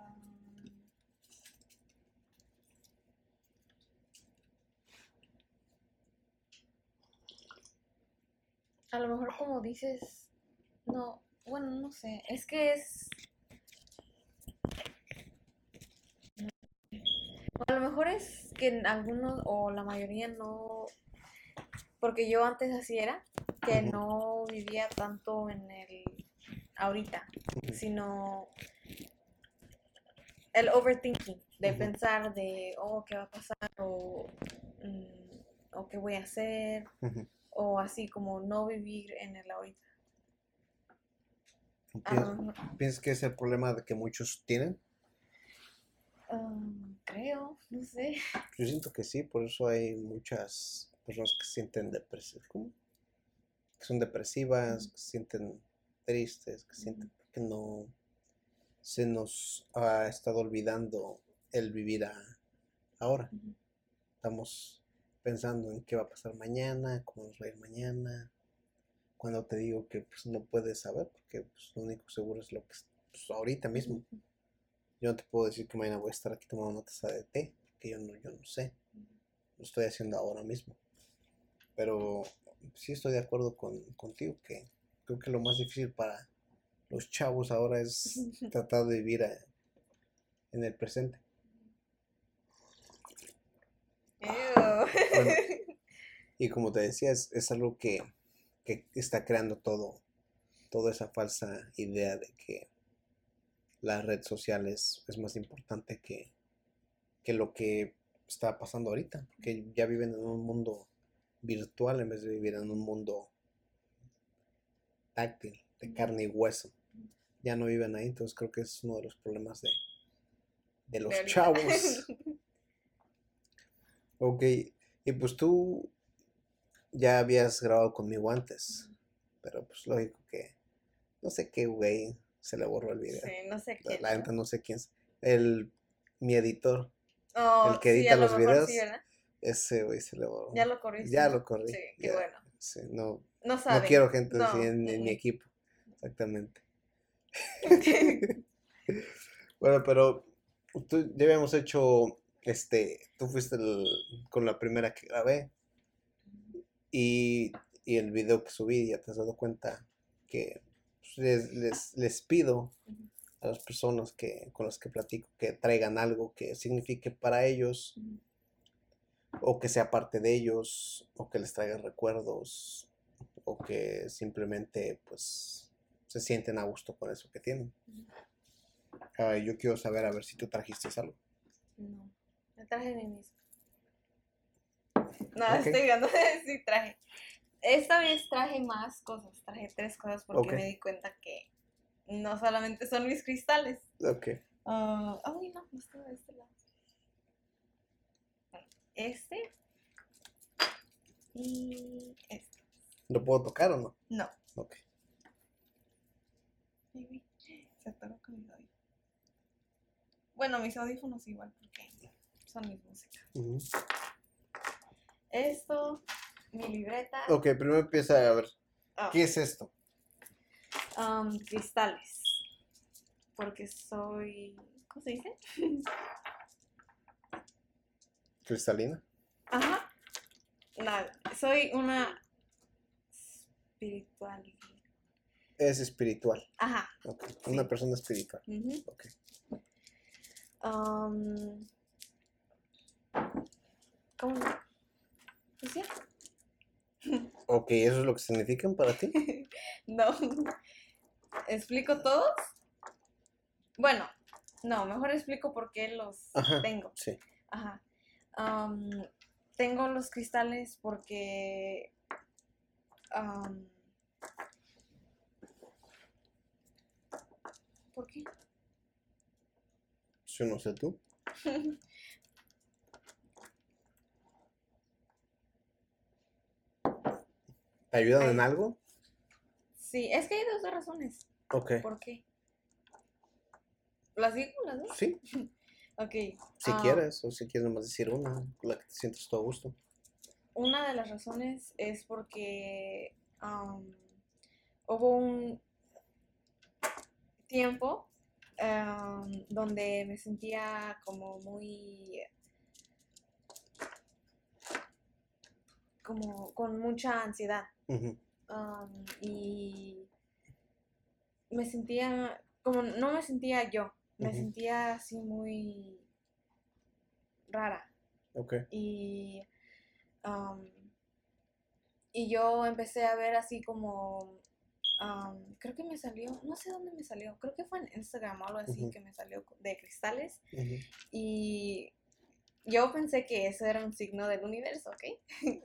a lo mejor como dices, no, bueno, no sé, es que es... A lo mejor es que algunos o la mayoría no, porque yo antes así era, que no vivía tanto en el ahorita, sino el overthinking, de pensar de, oh, ¿qué va a pasar? O, mm, o qué voy a hacer, o así como no vivir en el ahorita. A lo ¿Piensas, mejor, piensas que es el problema de que muchos tienen? um, creo, no sé. Yo siento que sí, por eso hay muchas personas que se sienten depresivas. Que son depresivas, que se sienten tristes, que Ujú. sienten que no se nos ha estado olvidando el vivir a- ahora. Estamos pensando en qué va a pasar mañana, cómo nos va a ir mañana. Cuando te digo que pues, no puedes saber, porque pues, lo único seguro es lo que es pues, ahorita mismo. Yo no te puedo decir que mañana voy a estar aquí tomando una taza de té, porque yo no, yo no sé. Lo estoy haciendo ahora mismo. Pero sí estoy de acuerdo con, contigo que creo que lo más difícil para los chavos ahora es tratar de vivir a- en el presente. Bueno, y como te decía, es, es algo que, que está creando todo, toda esa falsa idea de que la red social es, es más importante que, que lo que está pasando ahorita, porque ya viven en un mundo virtual en vez de vivir en un mundo táctil, de carne y hueso. Ya no viven ahí, entonces creo que es uno de los problemas de, de los chavos. Ok, y pues tú ya habías grabado conmigo antes, pero pues lógico que no sé qué güey se le borró el video. Sí, no sé La- qué. La neta no sé quién es. El, mi editor, Oh, el que edita los videos, ese güey se le borró. Ya lo corriste. Ya lo corrí. Sí, qué ya, bueno. sí, no, No no quiero gente No, así en, en mi equipo. Exactamente. Bueno, pero tú, ya habíamos hecho, este, tú fuiste el- con la primera que grabé y, y el video que subí, ya te has dado cuenta que pues, les, les, les pido a las personas que, con las que platico que traigan algo que signifique para ellos o que sea parte de ellos o que les traiga recuerdos o que simplemente pues se sienten a gusto con eso que tienen. Ah, yo quiero saber a ver si tú trajiste algo. No, me traje a mí mismo. No, Ok. estoy viendo, sí traje. Esta vez traje más cosas, traje tres cosas porque me di cuenta que no solamente son mis cristales. Ok. Ah, ay, no, no está de este lado. Este y este. ¿Lo puedo tocar o no? No. Ok. Se atoró con mis audífonos. Bueno, mis audífonos igual porque son mis músicas. Esto, mi libreta. Ok, primero empieza a ver. Ah, ¿Qué es esto? Um, cristales. Porque soy. ¿Cómo se dice? ¿Cristalina? Ajá. Soy una espiritual. Es espiritual. Ajá. Ok. Una persona espiritual. ujú. Ok. Um, ¿Cómo? ¿Pues sí? Ok, ¿eso es lo que significan para ti? No. ¿Explico todos? Bueno, no, mejor explico por qué los Ajá. tengo. Sí. Ajá. Tengo los cristales porque. ¿Por qué? Yo no sé tú. ¿Te ayudan en algo? sí, es que hay dos razones. Ok. ¿Por qué? ¿Las digo las dos? Sí, Ok. si ah, quieres, o si quieres nomás decir una, la que te sientes todo a gusto. Una de las razones es porque hubo un tiempo donde me sentía como muy como con mucha ansiedad y me sentía como no me sentía yo me sentía así muy rara. Ok. y, am, y yo empecé a ver así como, am, creo que me salió, no sé dónde me salió, creo que fue en Instagram o algo así que me salió de cristales y yo pensé que eso era un signo del universo, ¿ok?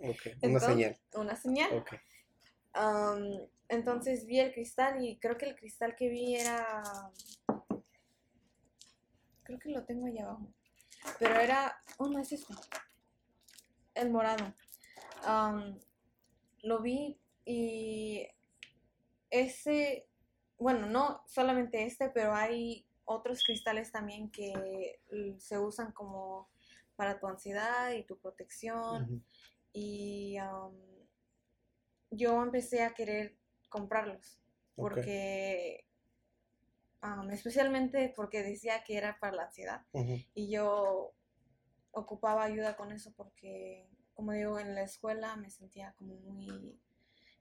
Ok. Una señal. Una señal. Ok. Entonces vi el cristal y creo que el cristal que vi era. Creo que lo tengo allá abajo. Pero era. Oh, no es este. El morado. Lo vi y. Ese. Bueno, no solamente este, pero hay otros cristales también que se usan como para tu ansiedad y tu protección. Y am, yo empecé a querer comprarlos porque especialmente porque decía que era para la ansiedad y yo ocupaba ayuda con eso porque como digo en la escuela me sentía como muy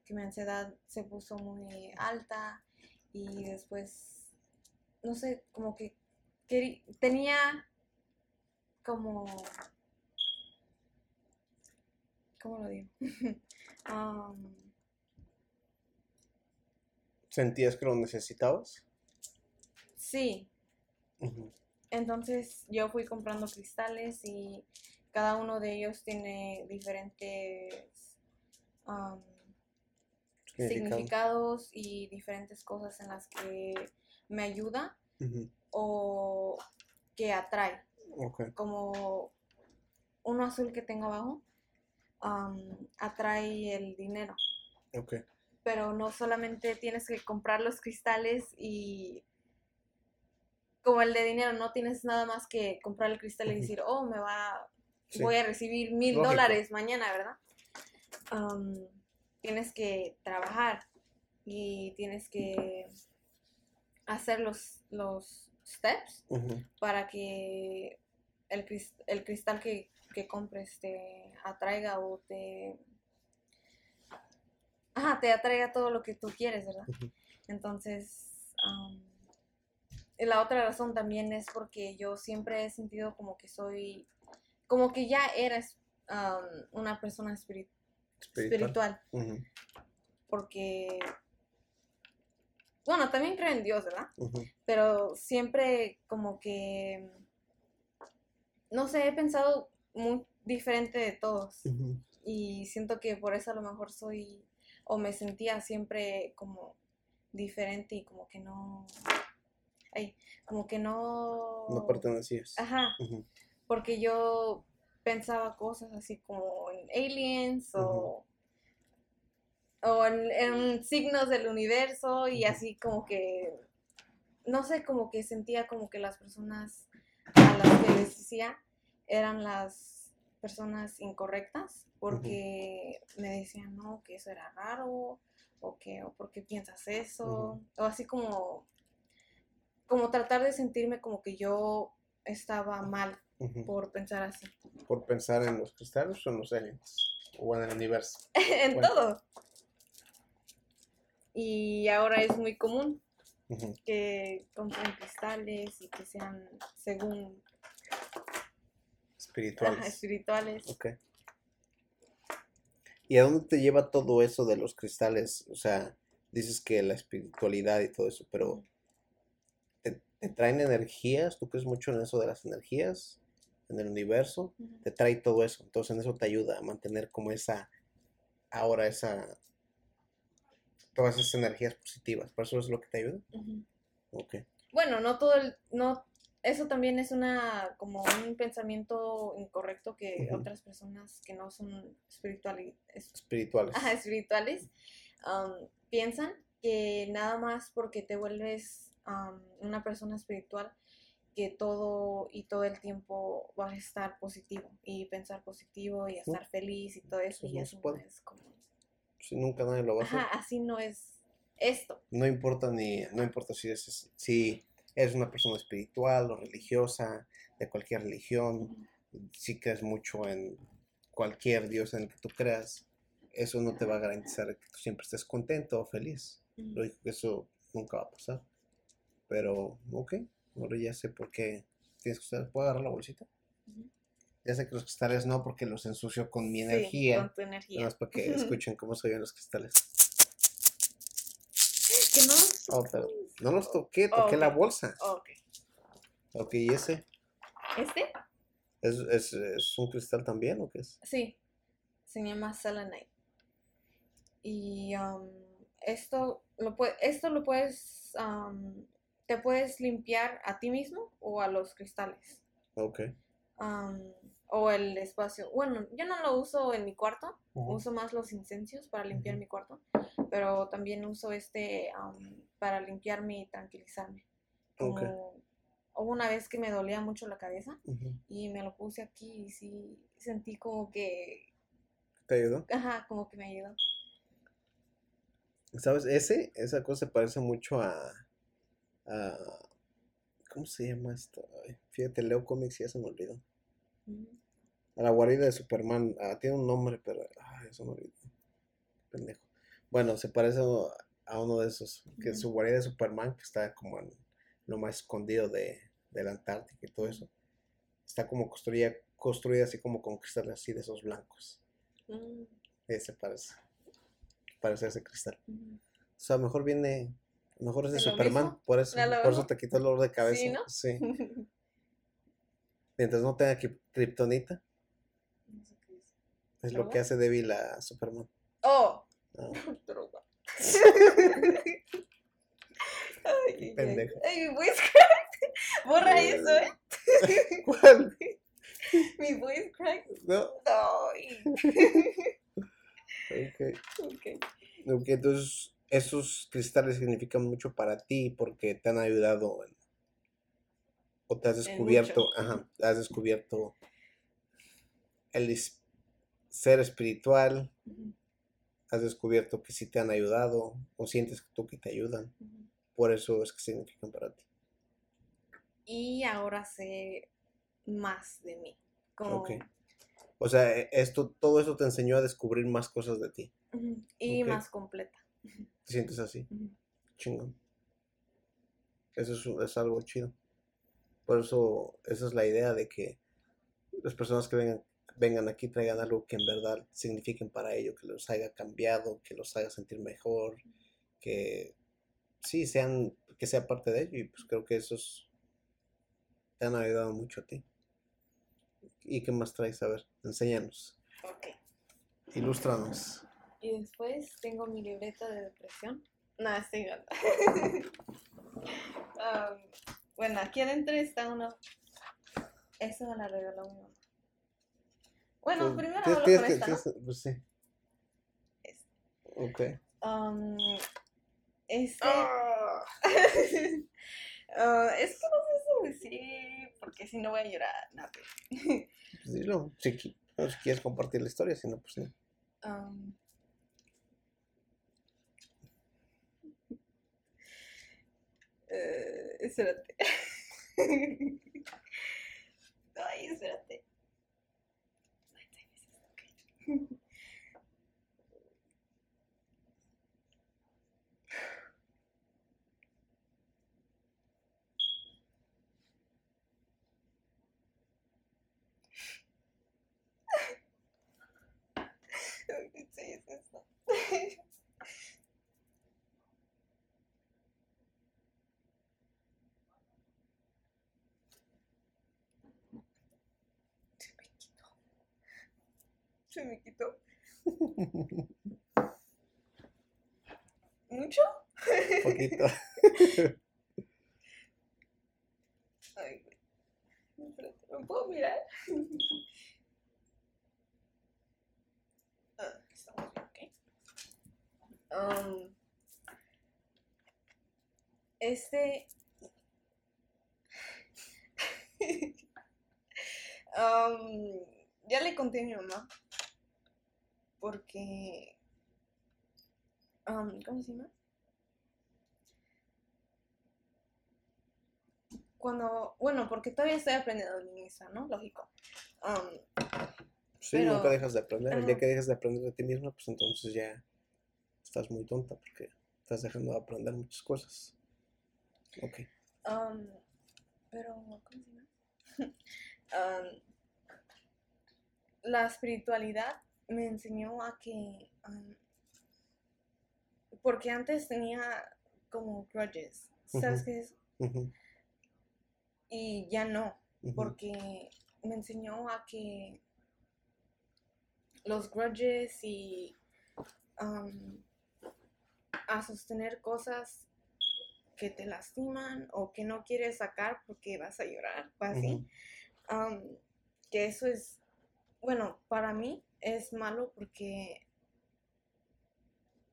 que mi ansiedad se puso muy alta y después no sé como que tenía como ¿cómo lo digo? Am, ¿Sentías que lo necesitabas? sí, entonces yo fui comprando cristales y cada uno de ellos tiene diferentes significados y diferentes cosas en las que me ayuda o que atrae. Como uno azul que tengo abajo am, atrae el dinero. Pero no solamente tienes que comprar los cristales y como el de dinero, no tienes nada más que comprar el cristal y decir, oh, me va, Sí. voy a recibir mil dólares mañana, ¿verdad? Am, tienes que trabajar y tienes que hacer los, los steps para que el, el cristal que, que compres te atraiga o te... Ajá, te atraiga todo lo que tú quieres, ¿verdad? Entonces, la otra razón también es porque yo siempre he sentido como que soy, como que ya eres am, una persona espiri- Espiritual. porque, bueno, también creo en Dios, ¿verdad? pero siempre como que, no sé, he pensado muy diferente de todos. Y siento que por eso a lo mejor soy o me sentía siempre como diferente y como que no, ay, como que no, No pertenecías. ajá, porque yo pensaba cosas así como en aliens o, o en, en signos del universo y así como que, no sé, como que sentía como que las personas eran las personas incorrectas porque me decían, no, que eso era raro, o que, o por qué piensas eso, o así como, como tratar de sentirme como que yo estaba mal por pensar así. Por pensar en los cristales o en los aliens. O en el universo. en Bueno. todo. Y ahora es muy común que compren cristales y que sean según Espirituales. ajá, espirituales. Ok. ¿Y a dónde te lleva todo eso de los cristales? O sea, dices que la espiritualidad y todo eso, pero ¿te, te traen energías? ¿Tú crees mucho en eso de las energías? ¿En el universo? Te trae todo eso. Entonces en eso te ayuda a mantener como esa, ahora esa, todas esas energías positivas. ¿Por eso es lo que te ayuda? Ujú. Ok. Bueno, no todo el, no, eso también es una, como un pensamiento incorrecto que otras personas que no son es- Espirituales. ajá, espirituales um, piensan que nada más porque te vuelves um, una persona espiritual que todo y todo el tiempo vas a estar positivo y pensar positivo y estar feliz y todo eso y no es como Si nunca nadie lo va a hacer. ajá, así no es esto No importa ni, no importa si eres, si eres una persona espiritual o religiosa, de cualquier religión, si crees mucho en cualquier dios en el que tú creas, eso no te va a garantizar que tú siempre estés contento o feliz. Ujú. Lógico que eso nunca va a pasar. Pero, ok, ahora ya sé por qué tienes que usar. ¿Puedo agarrar la bolsita? Ya sé que los cristales no, porque los ensucio con mi Sí, energía. con tu Nada energía más para que escuchen cómo se oyen los cristales. que no Oh, pero no los toqué, Oh, toqué la bolsa. Oh, ok. Ok, ¿y ese? este ¿Es, es, es un cristal también o qué es? Sí, se llama selenite. Y um, esto lo pue- esto lo puedes, um, te puedes limpiar a ti mismo o a los cristales. Ok. Um, o el espacio. Bueno, yo no lo uso en mi cuarto, uso más los incensios para limpiar mi cuarto, pero también uso este um, para limpiarme y tranquilizarme. Ok. Como hubo una vez que me dolía mucho la cabeza y me lo puse aquí y sí sentí como que, ¿Te ayudó? ajá, como que me ayudó. ¿Sabes? Ese, esa cosa se parece mucho a, a ¿cómo se llama esto? Fíjate, leo cómics y ya se me olvidó. A la guarida de Superman. Ah, tiene un nombre, pero ay, eso olvidó. Pendejo. Bueno, se parece a uno de esos, que Ujú. su guarida de Superman, que está como en lo más escondido de, de la Antártica y todo eso. Está como construida, construida así como con cristales así de esos blancos. Mm, Ese parece. Parece ese cristal. mm. O sea, mejor viene, mejor es de ¿De lo Superman, mismo? por eso, por eso te quitó el dolor de cabeza. Sí, ¿no? Sí. Mientras no tenga kriptonita, No sé qué es. es lo que hace débil a Superman. Oh, Ah, droga. Ay. Ay, mi voice. Borra eso, ¿eh? ¿Cuál? Mi voice cracked. No. Ay. Ok. Ok. Ok, entonces esos cristales significan mucho para ti porque te han ayudado en- o te has descubierto, ajá, has descubierto el es- ser espiritual, has descubierto que sí te han ayudado o sientes tú que te ayudan, por eso es que significan para ti. Y ahora sé más de mí. Como, Ok. O sea, e- esto, todo eso te enseñó a descubrir más cosas de ti. Y más completa. ¿Te sientes así? Chingón. Eso es, es algo chido. Por eso, esa es la idea de que las personas que vengan, vengan aquí traigan algo que en verdad signifiquen para ellos, que los haya cambiado, que los haga sentir mejor, que sí sean, que sea parte de ello. Y pues creo que esos te han ayudado mucho a ti. ¿Y qué más traes? A ver, enséñanos, Ok. ilústranos. Y después tengo mi libreta de depresión. No, estoy mal. Bueno, aquí adentro está uno. Eso me la regaló mi mamá. Bueno, Pues, primero hablo que- esta, ¿no? pues sí. Este. Ok. Am, este. Ah. Ah, es que no sé si decir, porque si no voy a llorar. No, Pues dilo. No, si quieres compartir la historia, si no, pues no. Am. Eh, espérate. Ay, espérate. Ay, sí, es esto. Se me quitó. Se me quitó. ¿Mucho? Poquito. Ay, güey. ¿me puedo mirar? Ah, estamos bien, ¿ok? Um, este... Um, ya le conté a mi mamá. Porque... um, ¿Cómo se llama? Cuando... Bueno, porque todavía estoy aprendiendo lingüista, ¿no? Lógico. Um, Sí, Pero- nunca dejas de aprender. El día que dejas de aprender de ti misma, pues entonces ya estás muy tonta porque estás dejando de aprender muchas cosas. Ok. Um, pero, ¿cómo se llama? Um, la espiritualidad me enseñó a que, um, porque antes tenía como grudges, ¿sabes qué es? Y ya no, porque me enseñó a que los grudges y um, a sostener cosas que te lastiman o que no quieres sacar porque vas a llorar o así, um, que eso es, bueno, para mí es malo porque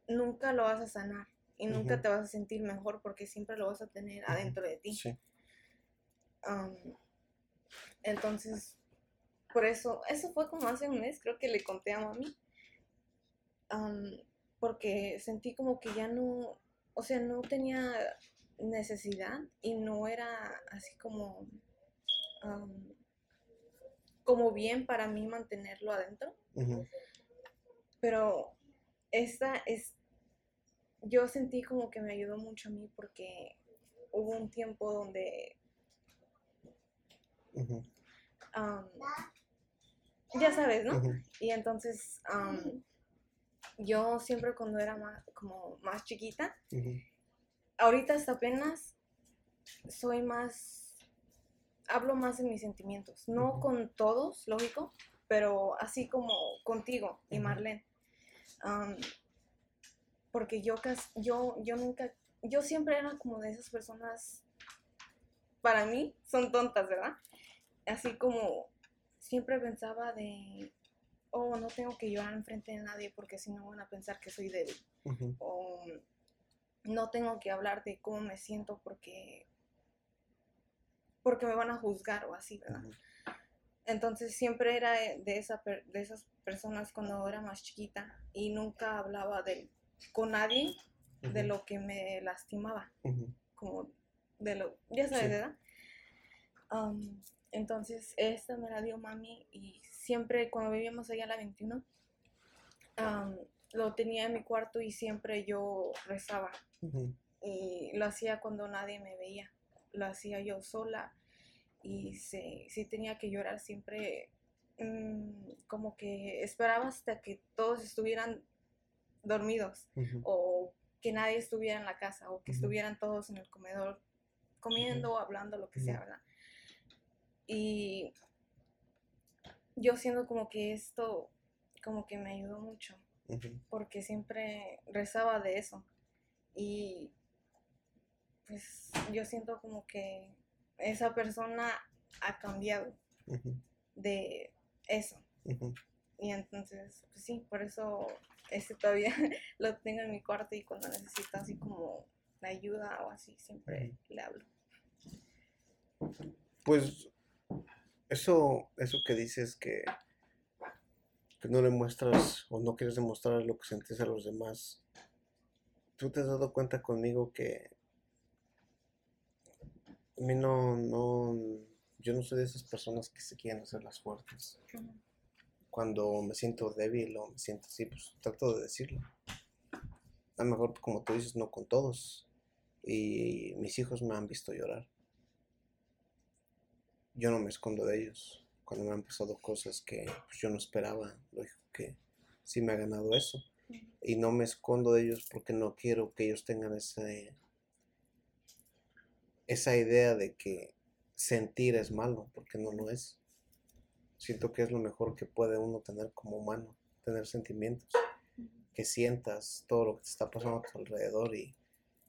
nunca lo vas a sanar y nunca te vas a sentir mejor porque siempre lo vas a tener adentro de ti. Sí. Um, entonces, por eso, eso fue como hace un mes, creo que le conté a mami. Um, porque sentí como que ya no, o sea, no tenía necesidad y no era así como, um, como bien para mí mantenerlo adentro. Pero esta es, yo sentí como que me ayudó mucho a mí porque hubo un tiempo donde ya sabes, ¿no? Y entonces yo siempre cuando era más, como más chiquita, ahorita hasta apenas soy más, hablo más de mis sentimientos, no con todos, lógico, pero así como contigo y. Marlene. Porque yo, yo, yo nunca, yo siempre era como de esas personas, para mí, son tontas, ¿verdad? Así como siempre pensaba de, oh, no tengo que llorar enfrente de nadie porque si no van a pensar que soy débil ujú, o no tengo que hablar de cómo me siento porque porque me van a juzgar o así, ¿verdad? Entonces siempre era de, esa per- de esas personas cuando era más chiquita y nunca hablaba de, con nadie de lo que me lastimaba, como de lo, ya sabes, Sí. ¿verdad? Am, entonces esta me la dio mami y siempre cuando vivíamos allá a la 21 am, lo tenía en mi cuarto y siempre yo rezaba y lo hacía cuando nadie me veía, lo hacía yo sola y se, si tenía que llorar siempre mm, como que esperaba hasta que todos estuvieran dormidos o que nadie estuviera en la casa o que estuvieran todos en el comedor comiendo o hablando, lo que sea, Ujú. ¿verdad? Y yo siento como que esto como que me ayudó mucho porque siempre rezaba de eso. Y pues yo siento como que esa persona ha cambiado de eso. Y entonces, pues sí, por eso este todavía lo tengo en mi cuarto y cuando necesito así como la ayuda o así, siempre le hablo. Pues eso, eso que dices que que no le muestras o no quieres demostrar lo que sientes a los demás, tú te has dado cuenta conmigo que a mí no, no, yo no soy de esas personas que se quieren hacer las fuertes. Cuando me siento débil o me siento así, pues trato de decirlo. A lo mejor, como tú dices, no con todos. Y mis hijos me han visto llorar. Yo no me escondo de ellos. Cuando me han pasado cosas que pues, yo no esperaba, lógico que sí me ha ganado eso. Y no me escondo de ellos porque no quiero que ellos tengan ese, esa idea de que sentir es malo, porque no lo es. Siento que es lo mejor que puede uno tener como humano, tener sentimientos, que sientas todo lo que te está pasando a tu alrededor y,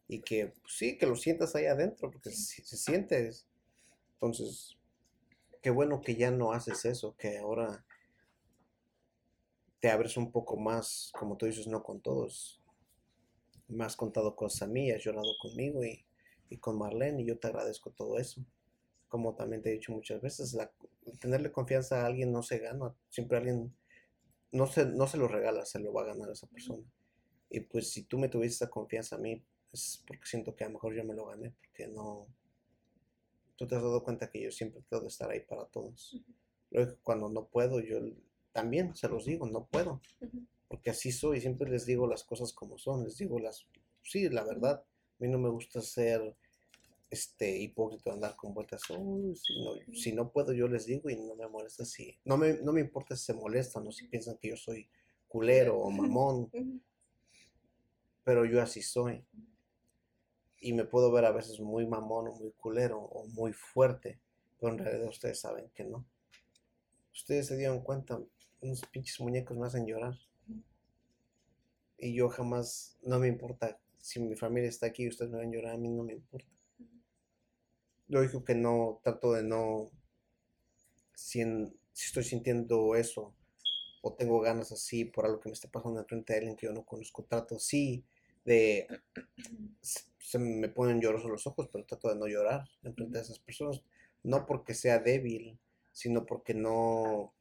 y que pues, sí, que lo sientas ahí adentro, porque Sí. se, se siente. Entonces, qué bueno que ya no haces eso, que ahora te abres un poco más, como tú dices, no con todos. Me has contado cosas a mí, has llorado conmigo y, y con Marlene, y yo te agradezco todo eso. Como también te he dicho muchas veces, la, tenerle confianza a alguien no se gana, siempre alguien no se, no se lo regala, se lo va a ganar a esa persona. Y pues si tú me tuviste esa confianza a mí, es porque siento que a lo mejor yo me lo gané, porque no... Tú te has dado cuenta que yo siempre trato de estar ahí para todos. Luego cuando no puedo, yo también se los digo, no puedo porque así soy, siempre les digo las cosas como son, les digo las, sí, la verdad, mí no me gusta ser este hipócrita, andar con vueltas, "Oh, si, no, si no puedo yo les digo y no me molesta si, no me, no me importa si se molestan o si piensan que yo soy culero o mamón, pero yo así soy. Y me puedo ver a veces muy mamón o muy culero o muy fuerte, pero en realidad ustedes saben que no. Ustedes se dieron cuenta, unos pinches muñecos me hacen llorar. Y yo jamás, no me importa si mi familia está aquí y ustedes me ven llorar, a mí no me importa. Yo digo que no, trato de no, si, en- si estoy sintiendo eso o tengo ganas así por algo que me esté pasando enfrente de alguien que yo no conozco, trato sí de, se se me ponen llorosos los ojos, pero trato de no llorar enfrente de esas personas, no porque sea débil, sino porque no,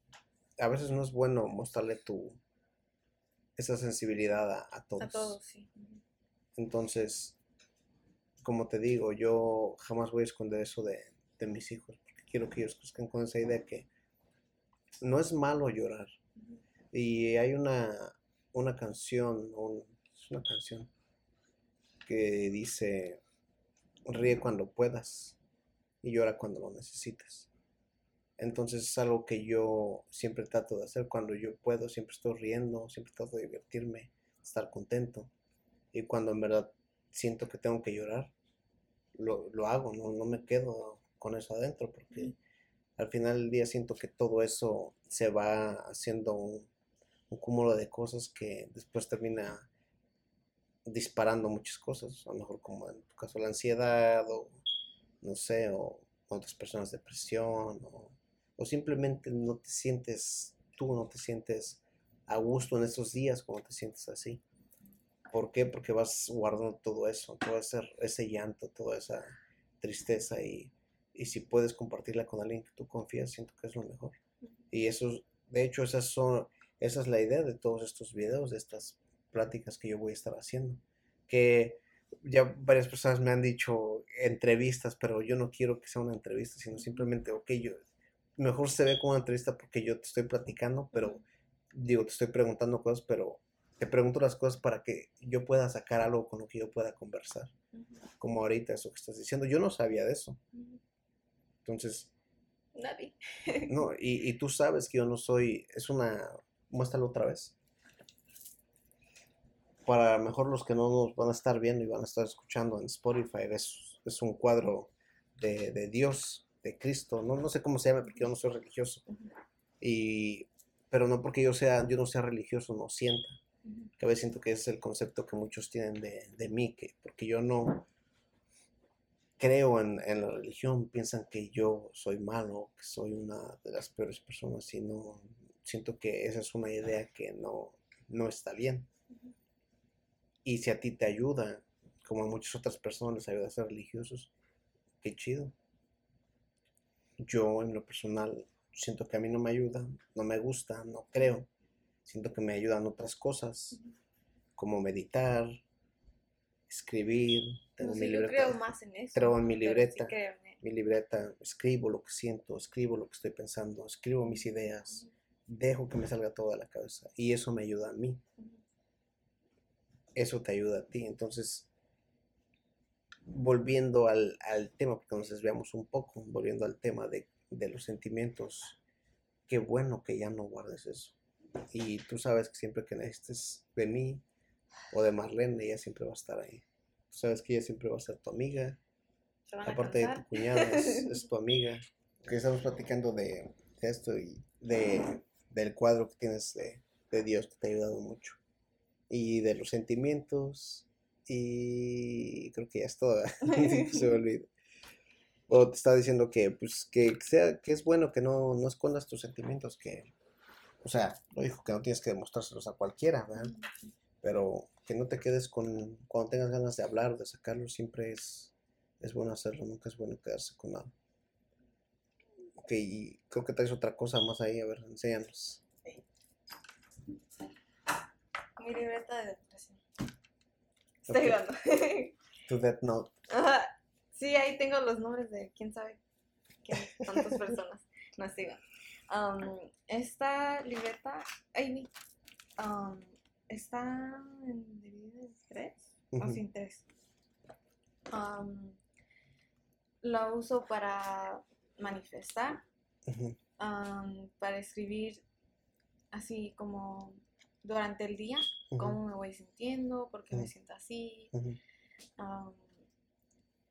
a veces no es bueno mostrarle tu, esa sensibilidad a, a todos. A todos, sí. Entonces, como te digo, yo jamás voy a esconder eso de, de mis hijos, porque quiero que ellos crezcan con esa idea que no es malo llorar. Y hay una, una canción, un- una canción que dice, ríe cuando puedas y llora cuando lo necesites. Entonces es algo que yo siempre trato de hacer cuando yo puedo, siempre estoy riendo, siempre trato de divertirme, estar contento. Y cuando en verdad siento que tengo que llorar, lo, lo hago, no, no me quedo con eso adentro, porque al final del día siento que todo eso se va haciendo un, un cúmulo de cosas que después termina disparando muchas cosas, a lo mejor como en tu caso la ansiedad o no sé, o otras personas depresión o, o simplemente no te sientes, tú no te sientes a gusto en estos días cuando te sientes así. ¿Por qué? Porque vas guardando todo eso, todo ese, ese llanto, toda esa tristeza y, y si puedes compartirla con alguien que tú confías, siento que es lo mejor. Y eso, es- de hecho, esas son, esa es la idea de todos estos videos, de estas pláticas que yo voy a estar haciendo. Que ya varias personas me han dicho entrevistas, pero yo no quiero que sea una entrevista, sino simplemente, ok, yo, mejor se ve como una entrevista porque yo te estoy platicando, pero digo, te estoy preguntando cosas, pero te pregunto las cosas para que yo pueda sacar algo con lo que yo pueda conversar, como ahorita eso que estás diciendo. Yo no sabía de eso. Entonces, Nadie. no, y, y tú sabes que yo no soy, es una, muéstralo otra vez. Para mejor los que no nos van a estar viendo y van a estar escuchando en Spotify, es, es un cuadro de, de Dios, de Cristo, no, no sé cómo se llama porque yo no soy religioso, y, pero no porque yo, sea, yo no sea religioso, no sienta. Que a veces siento que es el concepto que muchos tienen de, de mí, que porque yo no creo en, en la religión, piensan que yo soy malo, que soy una de las peores personas y no, siento que esa es una idea que no, no está bien. Y si a ti te ayuda, como a muchas otras personas les ayuda a ser religiosos, qué chido. Yo en lo personal siento que a mí no me ayuda, no me gusta, no creo. Siento que me ayudan otras cosas, como meditar, escribir, tengo No mi sé, yo libreta. creo más en eso. Pero en mi sí libreta. creo mi libreta, escribo lo que siento, escribo lo que estoy pensando, escribo mis ideas, dejo que me salga todo de la cabeza y eso me ayuda a mí, eso te ayuda a ti. Entonces, volviendo al, al tema, porque nos desviamos un poco, volviendo al tema de, de los sentimientos, qué bueno que ya no guardes eso. Y tú sabes que siempre que necesites de mí o de Marlene, ella siempre va a estar ahí. Tú sabes que ella siempre va a ser tu amiga, aparte de tu cuñada, es, es tu amiga. Que estamos platicando de, de esto y de, del cuadro que tienes de, de Dios que te ha ayudado mucho. Y de los sentimientos. Y creo que ya es todo. Se me olvida. O te estaba diciendo que, pues, que sea, que es bueno que no, no escondas tus sentimientos, que, o sea, lo dijo que no tienes que demostrárselos a cualquiera, ¿verdad? pero que no te quedes con, cuando tengas ganas de hablar o de sacarlo, siempre es, es bueno hacerlo, nunca es bueno quedarse con nada. Ok, y creo que traes otra cosa más ahí, a ver, enséñanos. Mi libreta de depresión. Estoy Ok. jugando. To Death Note. Ajá. Sí, ahí tengo los nombres de quién sabe quién, tantas personas. No estoy jugando. Um, esta libreta, ay, mi, um, está en dividida en tres o Ujú. sin tres. Um, la uso para manifestar, para escribir así como durante el día, cómo me voy sintiendo, por qué me siento así.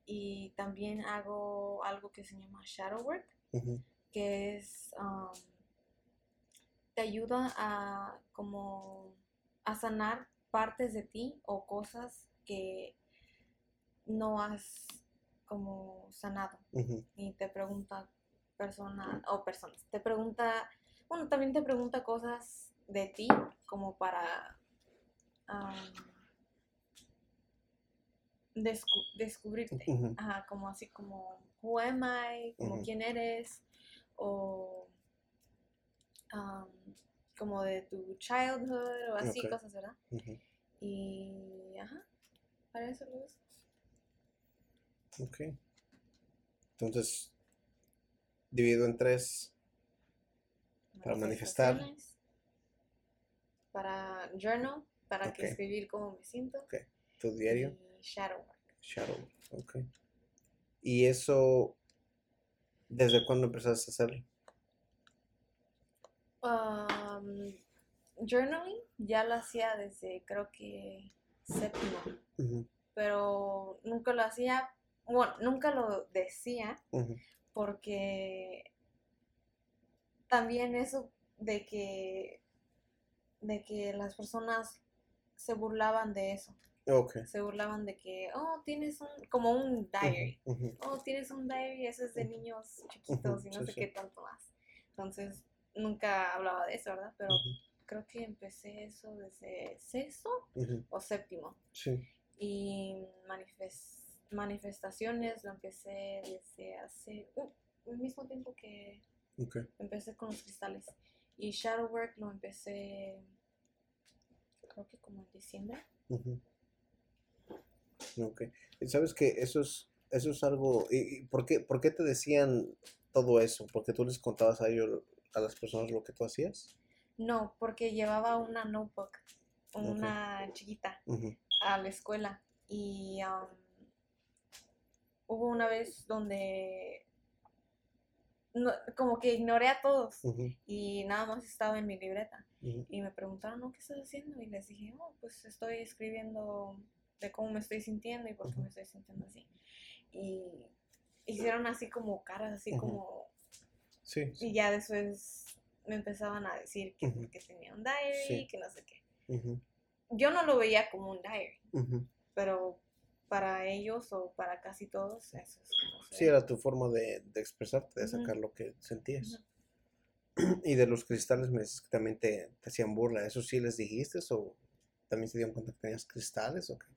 y también hago algo que se llama shadow work, que es um, te ayuda a como a sanar partes de ti o cosas que no has como sanado. Y te pregunta persona o personas te pregunta bueno también te pregunta cosas de ti como para um, descu- descubrirte. Ajá, como así como who am I, como Ujú. quién eres, o am, como de tu childhood, o así, cosas, ¿verdad? Y, ajá, para eso lo uso. Ok. Entonces, divido en tres. Para manifestar. Para journal, para que escribir cómo me siento. Ok. Tu diario. Y shadow work. Shadow. Ok. ¿Y eso, desde cuándo empezaste a hacerlo? Um, journaling ya lo hacía desde creo que séptimo. Pero nunca lo hacía, bueno, nunca lo decía porque también eso de que de que las personas se burlaban de eso, Se burlaban de que, oh, tienes un, como un diary, oh, tienes un diary, eso es de niños chiquitos y no sí, sé sí. qué tanto más. Entonces, nunca hablaba de eso, ¿verdad? Pero creo que empecé eso desde sexto o séptimo. Sí. y manifes- manifestaciones lo empecé desde hace el mismo tiempo que empecé con los cristales y shadow work lo empecé creo que como en diciembre. Ok. Y sabes que eso es, eso es algo. ¿Y, y por, qué, por qué te decían todo eso? ¿Porque tú les contabas a ellos, a las personas lo que tú hacías? no porque llevaba una notebook una chiquita Ujú, a la escuela y um, hubo una vez donde no- como que ignoré a todos ujú, y nada más estaba en mi libreta ujú, y me preguntaron, ¿no? ¿Qué estás haciendo? Y les dije, oh, pues estoy escribiendo de cómo me estoy sintiendo y por qué me estoy sintiendo así. Y hicieron así como caras, así como... Sí. sí, Y ya después me empezaban a decir que, que tenía un diary, Sí. que no sé qué. Yo no lo veía como un diary, pero para ellos o para casi todos eso es como Sí, era tu forma de, de expresarte, de sacar lo que sentías. Y de los cristales me dices que también te, te hacían burla. ¿Eso sí les dijiste o también se dieron cuenta que tenías cristales o qué?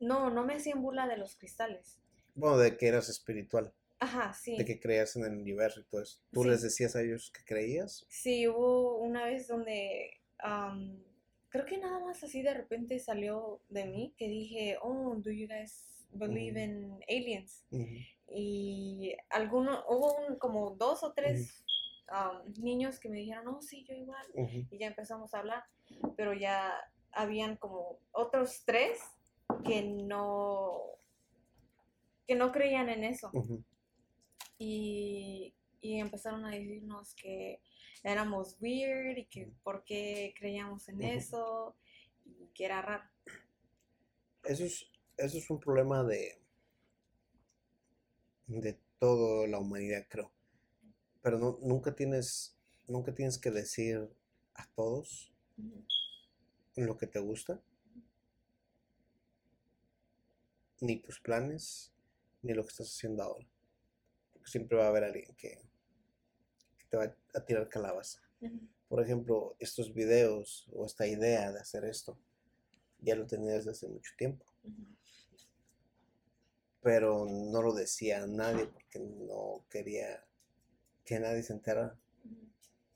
No, no me hacían burla de los cristales. Bueno, de que eras espiritual. Ajá, sí. de que creías en el universo y todo eso. ¿Tú Sí. les decías a ellos que creías? Sí, hubo una vez donde am, creo que nada más así de repente salió de mí que dije, oh, do you guys believe in aliens? Y alguno, hubo un- como dos o tres niños que me dijeron, oh, sí, yo igual. Y ya empezamos a hablar, pero ya habían como otros tres que no, que no creían en eso. y, y empezaron a decirnos que éramos weird y que por qué creíamos en eso y que era raro. Eso es, eso es un problema de, de toda la humanidad, creo. Pero no, nunca tienes, nunca tienes que decir a todos lo que te gusta, ni tus planes, ni lo que estás haciendo ahora. Porque siempre va a haber alguien que, que te va a tirar calabaza. Por ejemplo, estos videos o esta idea de hacer esto, ya lo tenía desde hace mucho tiempo. Pero no lo decía a nadie porque no quería que nadie se enterara,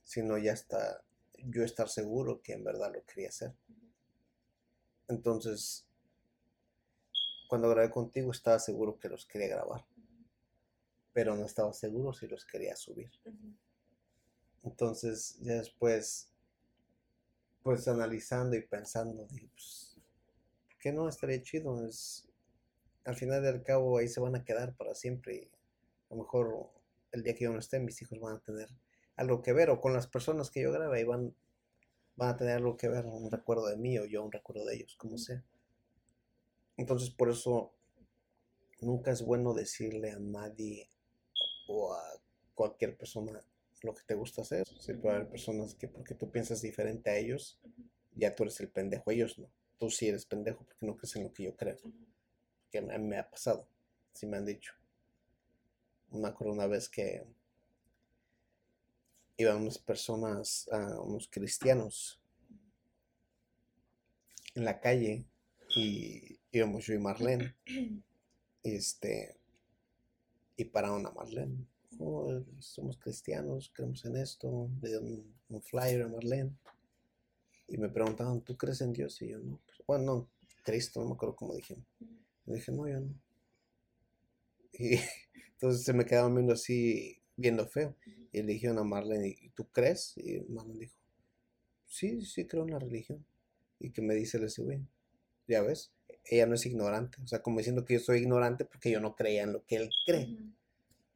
sino ya hasta yo estar seguro que en verdad lo quería hacer. Entonces, cuando grabé contigo estaba seguro que los quería grabar, pero no estaba seguro si los quería subir. Entonces, ya después, pues analizando y pensando, dije, pues, ¿por qué no estaría chido? Es, al final del cabo ahí se van a quedar para siempre a lo mejor el día que yo no esté, mis hijos van a tener algo que ver o con las personas que yo grabe ahí van, van a tener algo que ver, un recuerdo de mí o yo un recuerdo de ellos, como sea. Entonces, por eso nunca es bueno decirle a nadie o a cualquier persona lo que te gusta hacer. Va a haber personas que porque tú piensas diferente a ellos, ya tú eres el pendejo, ellos no. Tú sí eres pendejo porque no crees en lo que yo creo. Que me ha pasado, sí me han dicho. Me acuerdo una vez que iban unas personas, ah, unos cristianos, en la calle y íbamos yo y Marlene. Este, y pararon a Marlene. "Oh, somos cristianos, creemos en esto. Le dieron un, un flyer a Marlene. Y me preguntaban, ¿tú crees en Dios? Y yo, no. Pues, bueno, no, Cristo, no me acuerdo cómo dije. Le dije, no, yo no. Y entonces se me quedaban viendo así, viendo feo. Y le dijeron a Marlene, ¿y tú crees? Y Marlene dijo, sí, sí creo en la religión. Y que me dice ese güey, ya ves, ella no es ignorante. O sea, como diciendo que yo soy ignorante porque yo no creía en lo que él cree.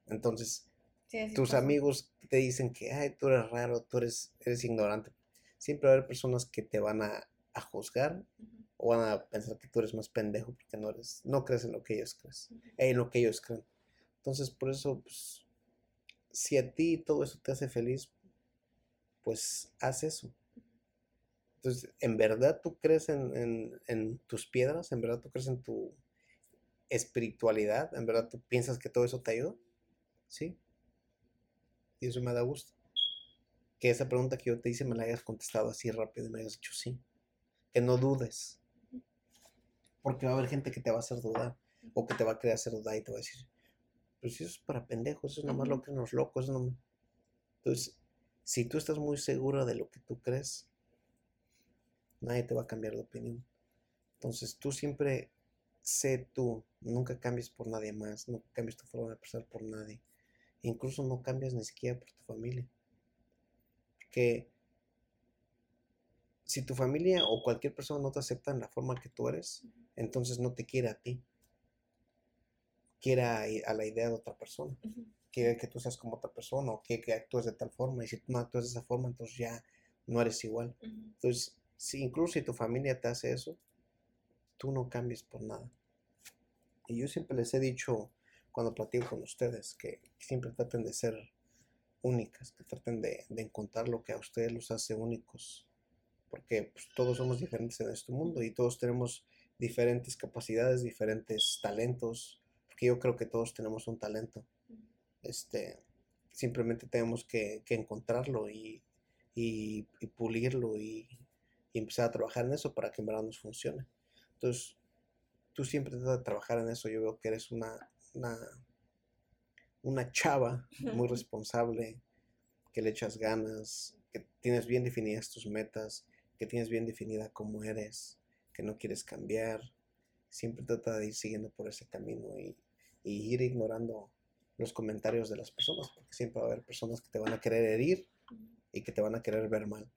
Entonces, Sí, tus pasa. amigos te dicen que, ay, tú eres raro, tú eres, eres ignorante. Siempre va a haber personas que te van a, a juzgar o van a pensar que tú eres más pendejo porque no eres, no crees en lo que ellos crees, Ujú. en lo que ellos creen. Entonces, por eso, pues, si a ti todo eso te hace feliz, pues haz eso. Entonces, ¿en verdad tú crees en, en- en tus piedras? ¿En verdad tú crees en tu espiritualidad? ¿En verdad tú piensas que todo eso te ayuda? Sí. Y eso me da gusto. Que esa pregunta que yo te hice me la hayas contestado así rápido y me hayas dicho sí. Que no dudes. Porque va a haber gente que te va a hacer dudar. O que te va a querer hacer dudar y te va a decir, pues eso es para pendejos, eso es nomás lo que los locos. No... Entonces, si tú estás muy segura de lo que tú crees, nadie te va a cambiar de opinión. Entonces, tú siempre sé tú, nunca cambies por nadie más, no cambies tu forma de pensar por nadie. Incluso no cambias ni siquiera por tu familia. Porque si tu familia o cualquier persona no te acepta en la forma que tú eres, entonces no te quiere a ti. Quiere a, a la idea de otra persona. Quiere que tú seas como otra persona o quiere que actúes de tal forma. Y si tú no actúas de esa forma, entonces ya no eres igual. Entonces, si incluso si tu familia te hace eso, tú no cambies por nada. Y yo siempre les he dicho cuando platico con ustedes que siempre traten de ser únicas, que traten de, de encontrar lo que a ustedes los hace únicos. Porque pues, todos somos diferentes en este mundo y todos tenemos diferentes capacidades, diferentes talentos. Porque yo creo que todos tenemos un talento. Este, simplemente tenemos que, que encontrarlo y, y, y pulirlo y, y empezar a trabajar en eso para que en verdad nos funcione. Entonces, tú siempre tratas de trabajar en eso. Yo veo que eres una, una, una chava muy responsable, que le echas ganas, que tienes bien definidas tus metas, que tienes bien definida cómo eres, que no quieres cambiar. Siempre trata de ir siguiendo por ese camino y, y ir ignorando los comentarios de las personas, porque siempre va a haber personas que te van a querer herir y que te van a querer ver mal.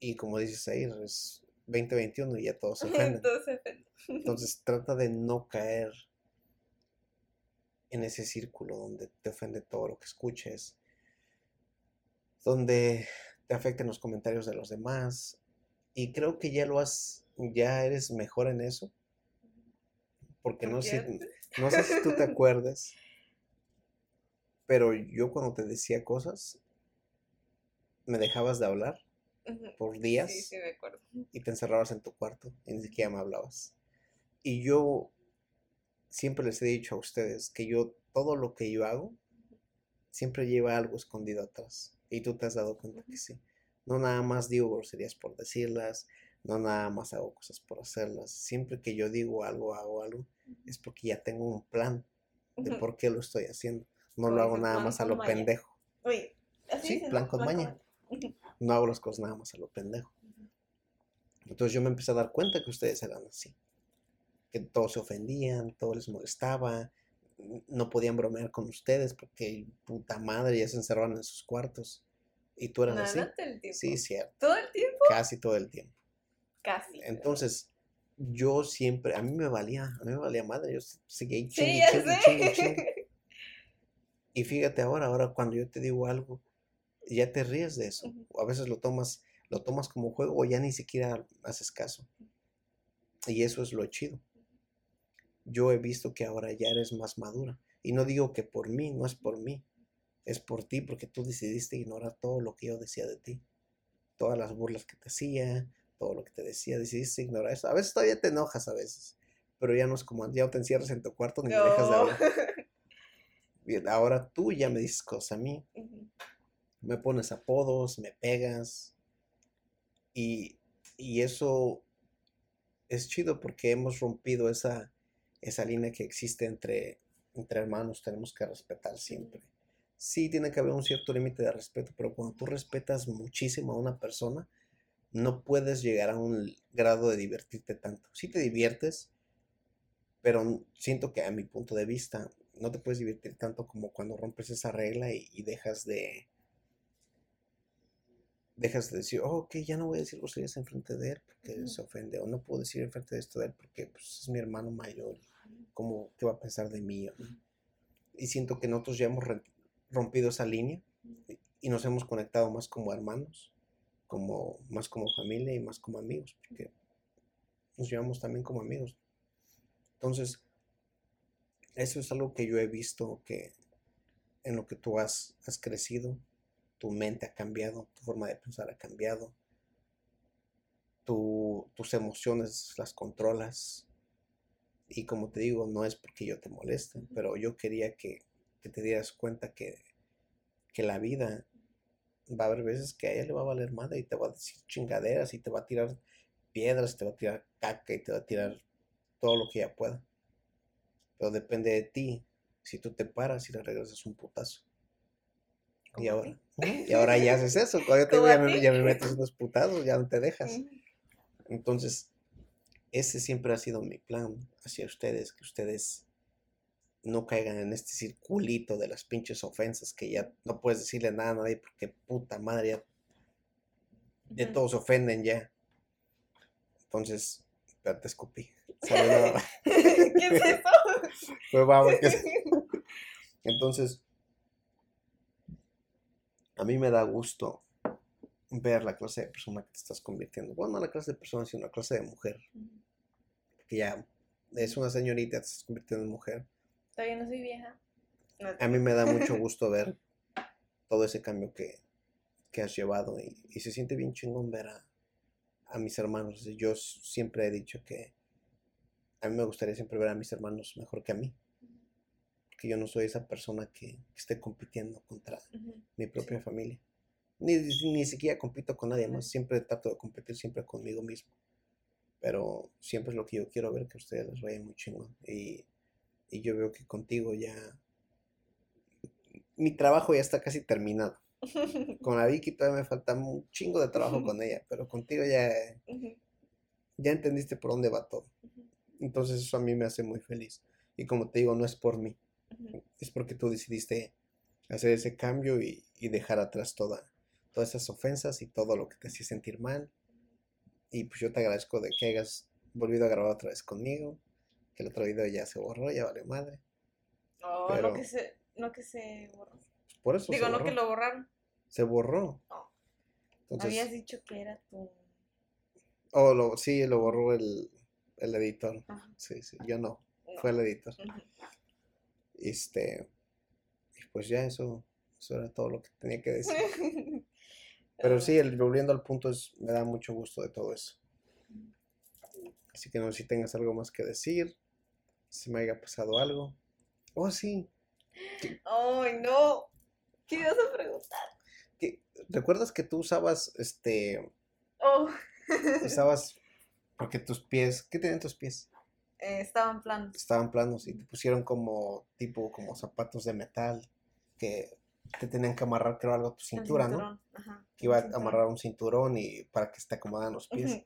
Y como dices ahí, es 2021 y ya todos se ofenden. Todos se ofenden. Entonces trata de no caer en ese círculo donde te ofende todo lo que escuches, donde te afecten los comentarios de los demás. Y creo que ya lo has, ya eres mejor en eso. Porque no sé, Porque no sé si tú te acuerdas, pero yo cuando te decía cosas, me dejabas de hablar. Por días Sí, sí, me acuerdo. y te encerrabas en tu cuarto y ni siquiera me hablabas. Y yo siempre les he dicho a ustedes que yo todo lo que yo hago siempre lleva algo escondido atrás. Y tú te has dado cuenta que sí. No nada más digo groserías por decirlas, no nada más hago cosas por hacerlas. Siempre que yo digo algo, hago algo, es porque ya tengo un plan de por qué lo estoy haciendo. No lo hago nada más a lo maña. pendejo. Así Sí, plan con maña. No hago las cosas nada más a lo pendejo. Entonces yo me empecé a dar cuenta que ustedes eran así. Que todos se ofendían, todo les molestaba, no podían bromear con ustedes porque puta madre ya se encerraban en sus cuartos. Y tú eras así. el tiempo. Sí, cierto, Todo el tiempo, casi todo el tiempo. casi. pero- Entonces, yo siempre, a mí me valía, a mí me valía madre, yo se- seguía Sí, chingue. Y fíjate ahora, ahora cuando yo te digo algo, ya te ríes de eso. A veces lo tomas, lo tomas como juego o ya ni siquiera haces caso. Y eso es lo chido. Yo he visto que ahora ya eres más madura. Y no digo que por mí, no es por mí. Es por ti, porque tú decidiste ignorar todo lo que yo decía de ti. Todas las burlas que te hacía, todo lo que te decía, decidiste ignorar eso. A veces todavía te enojas a veces, pero ya no es como, ya no te encierras en tu cuarto ni me dejas de No. hablar. Bien, ahora tú ya me dices cosas a mí. Me pones apodos, me pegas. Y, y eso es chido porque hemos rompido esa, esa línea que existe entre, entre hermanos, tenemos que respetar siempre. Sí, tiene que haber un cierto límite de respeto, pero cuando tú respetas muchísimo a una persona, no puedes llegar a un grado de divertirte tanto. Sí te diviertes, pero siento que a mi punto de vista no te puedes divertir tanto como cuando rompes esa regla y, y dejas de dejas de decir, oh, ok, ya no voy a decir groserías enfrente de él porque se ofende, o no puedo decir enfrente de esto de él porque pues, es mi hermano mayor, ¿cómo, qué va a pensar de mí? Y siento que nosotros ya hemos rompido esa línea y- y nos hemos conectado más como hermanos, como, más como familia y más como amigos, porque nos llevamos también como amigos. Entonces, eso es algo que yo he visto que en lo que tú has, has crecido, tu mente ha cambiado, tu forma de pensar ha cambiado, tu- tus emociones las controlas. Y como te digo, no es porque yo te moleste, pero yo quería que, que te dieras cuenta que, que la vida va a haber veces que a ella le va a valer madre y te va a decir chingaderas y te va a tirar piedras, te va a tirar caca y te va a tirar todo lo que ella pueda. Pero depende de ti si tú te paras y le regresas un putazo. Y ahora. Ujú, y ahora ya haces eso. Cuando yo te ya me, ya me metes unos putazos, ya no te dejas. Entonces, ese siempre ha sido mi plan hacia ustedes, que ustedes no caigan en este circulito de las pinches ofensas, que ya no puedes decirle nada a nadie porque puta madre, ya, ya todos ofenden ya. Entonces, te escupí. ¿Qué es eso? Pues vamos, Entonces, a mí me da gusto ver la clase de persona que te estás convirtiendo. Bueno, no la clase de persona, sino la clase de mujer. Que ya es una señorita, te estás convirtiendo en mujer. Todavía no soy vieja. No, A mí me da mucho gusto ver todo ese cambio que, que has llevado y, y se siente bien chingón ver a, a mis hermanos. Yo siempre he dicho que a mí me gustaría siempre ver a mis hermanos mejor que a mí. Que yo no soy esa persona que, que esté compitiendo contra mi propia familia. Ni, ni siquiera compito con nadie más, siempre trato de competir siempre conmigo mismo. Pero siempre es lo que yo quiero ver, que a ustedes les vaya muy chingón. Y, y yo veo que contigo ya mi trabajo ya está casi terminado. Con la Vicky todavía me falta un chingo de trabajo con ella, pero contigo ya, ya entendiste por dónde va todo. Entonces eso a mí me hace muy feliz. Y como te digo, no es por mí. Es porque tú decidiste hacer ese cambio y, y dejar atrás toda, todas esas ofensas y todo lo que te hacía sentir mal. Y pues yo te agradezco de que hayas volvido a grabar otra vez conmigo, que el otro video ya se borró, ya vale madre. Oh, Pero- no que se, no que se borró. Por eso Digo, se no borró. que lo borraron. Se borró. No. Entonces, Habías dicho que era tu. oh, lo, sí, lo borró el, el editor. Ajá, Sí, sí, yo no, no. fue el editor. Este, y pues ya eso, eso era todo lo que tenía que decir. Pero sí, el, volviendo al punto, es, me da mucho gusto de todo eso. Así que no sé si tengas algo más que decir, si me haya pasado algo. Oh, sí. Ay, no. ¿Qué ibas a preguntar? ¿Recuerdas que tú usabas, este, Oh. usabas, porque tus pies, ¿qué tenían tus pies? Eh, estaban planos. Estaban planos y te pusieron como, tipo, como zapatos de metal que te tenían que amarrar, creo, algo a tu cintura, ¿no? Ajá. Que iba a amarrar un cinturón y para que te acomodaran los pies.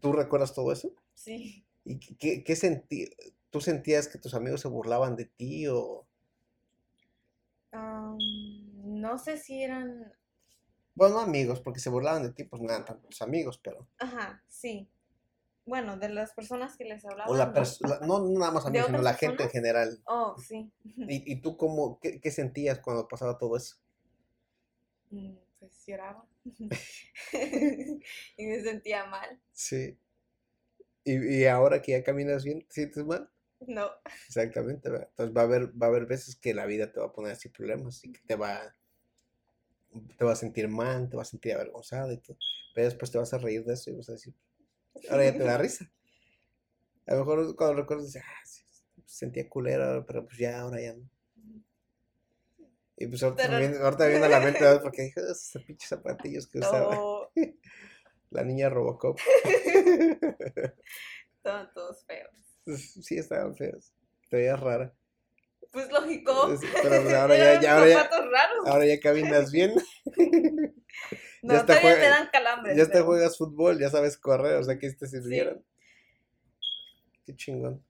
¿Tú recuerdas todo eso? Sí. ¿Y qué- qué, sentí? ¿Tú sentías que tus amigos se burlaban de ti o...? No sé si eran. Bueno, no amigos, porque se burlaban de ti, pues no eran tantos amigos, pero... Ajá, sí. Bueno, de las personas que les hablaba. O la no. persona, no no nada más ¿De amigos, sino la gente en general. Oh, sí. ¿Y, y tú cómo, qué, qué sentías cuando pasaba todo eso? Mm, Pues lloraba. y me sentía mal. Sí. ¿Y, y ahora que ya caminas bien, te sientes mal? No. Exactamente, ¿verdad? Entonces va a haber, va a haber veces que la vida te va a poner así problemas y que te va, te va a sentir mal, te va a sentir avergonzada y todo. Pero después te vas a reír de eso y vas a decir, ahora ya te da risa. A lo mejor cuando recuerdas, dices, ah, sí, sentía culera, pero pues ya, ahora ya no. Y pues ahorita, Pero- viene, ahorita viene a la mente, ¿verdad? Porque dije, esos pinches zapatillos que usaba la niña Robocop. Estaban todos feos. Sí, estaban feos. Te veías rara. Pues lógico. Pero pues ahora ya- ya- ahora ya- raros. Ahora ya caminas bien. No, ya todavía juega- te dan calambres. Ya hasta pero- juegas fútbol, ya sabes correr, o sea que te sirvieron. Qué chingón.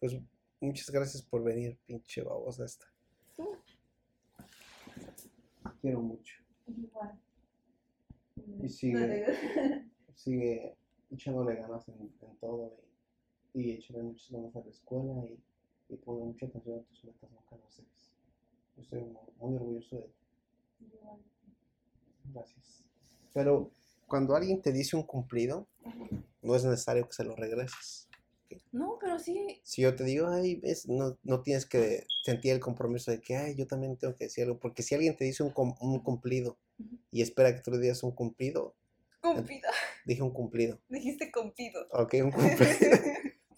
Pues muchas gracias por venir, pinche babosa esta. Quiero mucho. Igual. Y sigue, sigue echándole ganas en, en todo y, y echándole muchas ganas a la escuela y, y mucha atención a tus metas, nunca las dejes. Yo estoy muy, muy orgulloso de ti. Gracias. Pero cuando alguien te dice un cumplido, no es necesario que se lo regreses. No, pero sí. Si yo te digo, ay, ves, no, no tienes que sentir el compromiso de que, ay, yo también tengo que decir algo. Porque si alguien te dice un, un cumplido y espera que tú le digas un cumplido, Cumplido. dije un cumplido. Dijiste cumplido. Ok, un cumplido.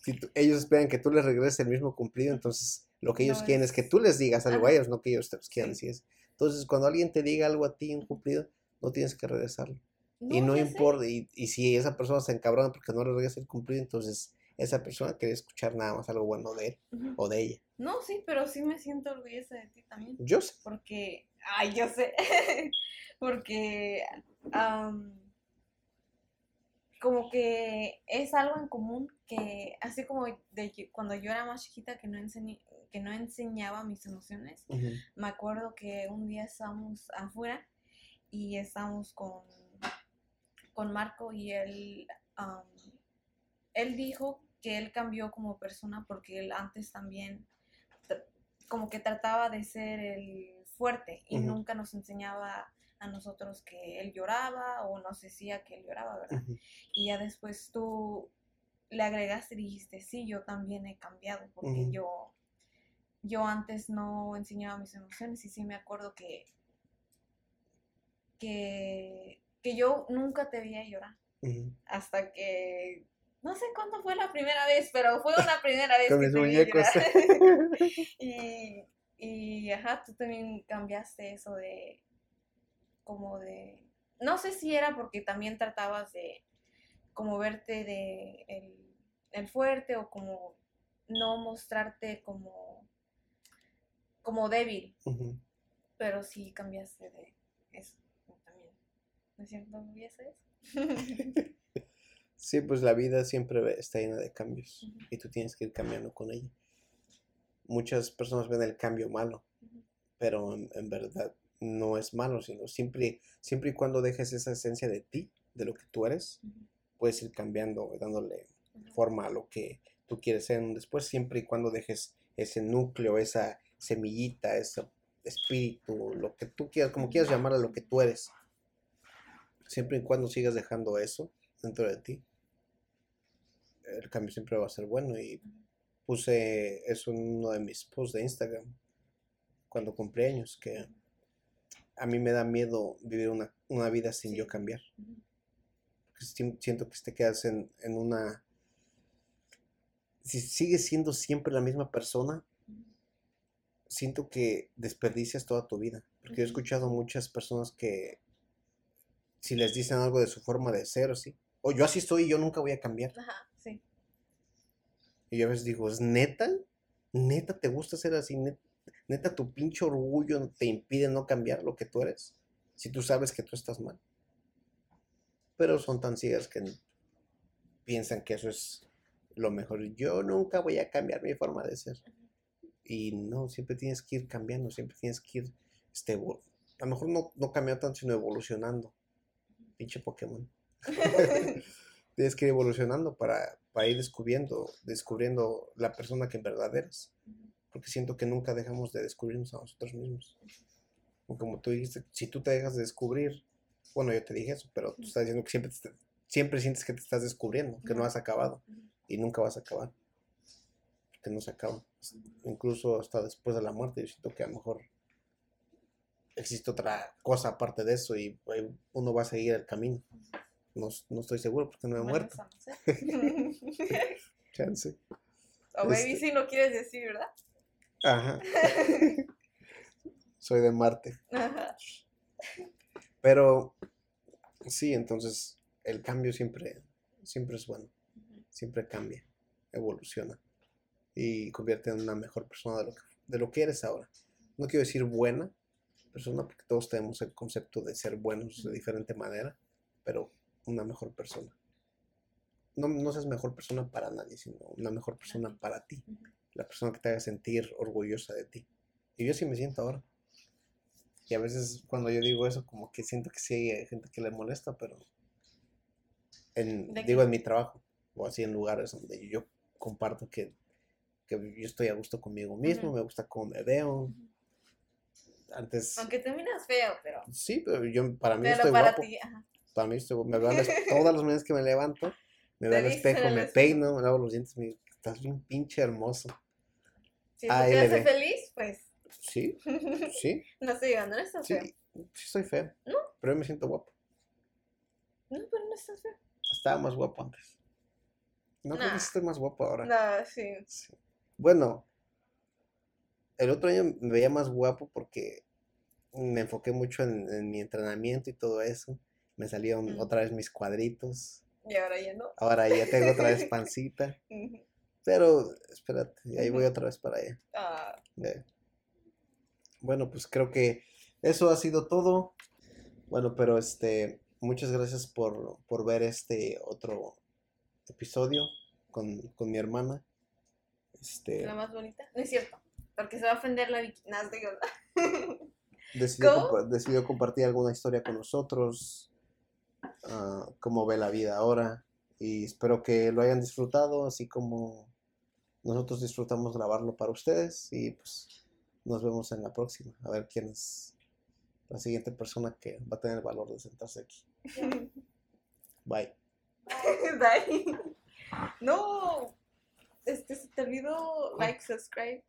si tú- ellos esperan que tú les regreses el mismo cumplido, entonces lo que ellos No quieren es... es- que tú les digas algo a Ajá. ellos, no que ellos te los quieran Sí. Entonces, cuando alguien te diga algo a ti, un cumplido, no tienes que regresarlo. y no importa, y, y si esa persona se encabrona porque no le regresa el cumplido, entonces esa persona quiere escuchar nada más algo bueno de él o de ella. No, sí, pero sí me siento orgullosa de ti también. Yo sé. Porque, ay, yo sé, porque am, como que es algo en común que, así como de que cuando yo era más chiquita que no, enseñé, que no enseñaba mis emociones, me acuerdo que un día estábamos afuera y estábamos con, con Marco y él, él dijo que él cambió como persona porque él antes también como que trataba de ser el fuerte y nunca nos enseñaba a nosotros que él lloraba o nos decía que él lloraba, ¿verdad? Ujú. Y ya después tú le agregaste y dijiste, sí, yo también he cambiado, porque yo, yo antes no enseñaba mis emociones y sí me acuerdo que, que, que yo nunca te veía llorar, hasta que, no sé cuándo fue la primera vez, pero fue una primera vez Con que mis te muñecos. y, y, ajá, tú también cambiaste eso de, como de, no sé si era porque también tratabas de como verte de el, el fuerte o como no mostrarte como como débil, pero sí cambiaste de eso también. ¿No es cierto? Sí, pues la vida siempre está llena de cambios y tú tienes que ir cambiando con ella. Muchas personas ven el cambio malo, pero en, en verdad no es malo, sino siempre, siempre y cuando dejes esa esencia de ti, de lo que tú eres, puedes ir cambiando, dándole forma a lo que tú quieres ser después, siempre y cuando dejes ese núcleo, esa semillita, ese espíritu, lo que tú quieras, como quieras llamar a lo que tú eres. Siempre y cuando sigas dejando eso dentro de ti, el cambio siempre va a ser bueno. Y puse eso en uno de mis posts de Instagram cuando cumplí años, que a mí me da miedo vivir una, una vida sin yo cambiar. Porque siento que te quedas en, en una... Si sigues siendo siempre la misma persona. Siento que desperdicias toda tu vida. Porque yo he escuchado muchas personas que si les dicen algo de su forma de ser o sí, o yo así soy y yo nunca voy a cambiar. Ajá, sí. Y yo a veces digo, ¿es neta? ¿Neta te gusta ser así? ¿Net- ¿Neta tu pinche orgullo te impide no cambiar lo que tú eres? Si tú sabes que tú estás mal. Pero son tan ciegas que piensan que eso es lo mejor. Yo nunca voy a cambiar mi forma de ser. Y no, siempre tienes que ir cambiando, siempre tienes que ir, este, a lo mejor no, no cambiar tanto, sino evolucionando. Pinche Pokémon. tienes que ir evolucionando para, para ir descubriendo, descubriendo la persona que en verdad eres. Porque siento que nunca dejamos de descubrirnos a nosotros mismos. Como tú dijiste, si tú te dejas de descubrir, bueno, yo te dije eso, pero tú estás diciendo que siempre, te siempre sientes que te estás descubriendo, que no has acabado y nunca vas a acabar. Que no se acaba. Incluso hasta después de la muerte, yo siento que a lo mejor existe otra cosa aparte de eso y eh, uno va a seguir el camino. No, no estoy seguro porque no he muerto. no sé. Chance. o Este- sí lo quieres decir, ¿verdad? Ajá. Soy de Marte. Ajá. Pero sí, entonces el cambio siempre, siempre es bueno. Siempre cambia, evoluciona y convierte en una mejor persona de lo que, de lo que eres ahora. No quiero decir buena persona porque todos tenemos el concepto de ser buenos de diferente manera, pero una mejor persona. No, no seas mejor persona para nadie, sino una mejor persona para ti. La persona que te haga sentir orgullosa de ti. Y yo así me siento ahora. Y a veces cuando yo digo eso, como que siento que sí hay gente que le molesta, pero en, ¿De digo en mi trabajo o así en lugares donde yo comparto que, que yo estoy a gusto conmigo mismo, Ujú. me gusta cómo me veo. Ujú. Antes, Aunque te miras feo, pero, sí, pero yo para mí pero estoy para guapo. ti, ajá. Para mí estoy, me veo todas las mañanas que me levanto, me veo al espejo, me peino, me lavo los dientes, me digo, estás bien pinche hermoso. Si te hace feliz, pues Sí, sí, no estoy llegando, no estás sí, feo. sí soy feo, ¿No? pero yo me siento guapo. No, pero no estás feo. Estaba más guapo antes. No creo Nah. que sí estoy más guapo ahora. No, sí. Sí. Bueno, el otro año me veía más guapo porque me enfoqué mucho en, en mi entrenamiento y todo eso. Me salieron otra vez mis cuadritos. Y ahora ya no. Ahora ya tengo otra vez pancita. Pero espérate, ahí voy otra vez para allá. Ah, Bueno, pues creo que eso ha sido todo. Bueno, pero este, muchas gracias por, por ver este otro episodio con, con mi hermana. Este, la más bonita. No es cierto. Porque se va a ofender la Vicky. No, gorda. decidió, decidió compartir alguna historia con nosotros, ah, cómo ve la vida ahora. Y espero que lo hayan disfrutado, así como nosotros disfrutamos grabarlo para ustedes. Y pues nos vemos en la próxima. A ver quién es la siguiente persona que va a tener el valor de sentarse aquí. Bye. Bye. No. Este, se te olvidó like, subscribe.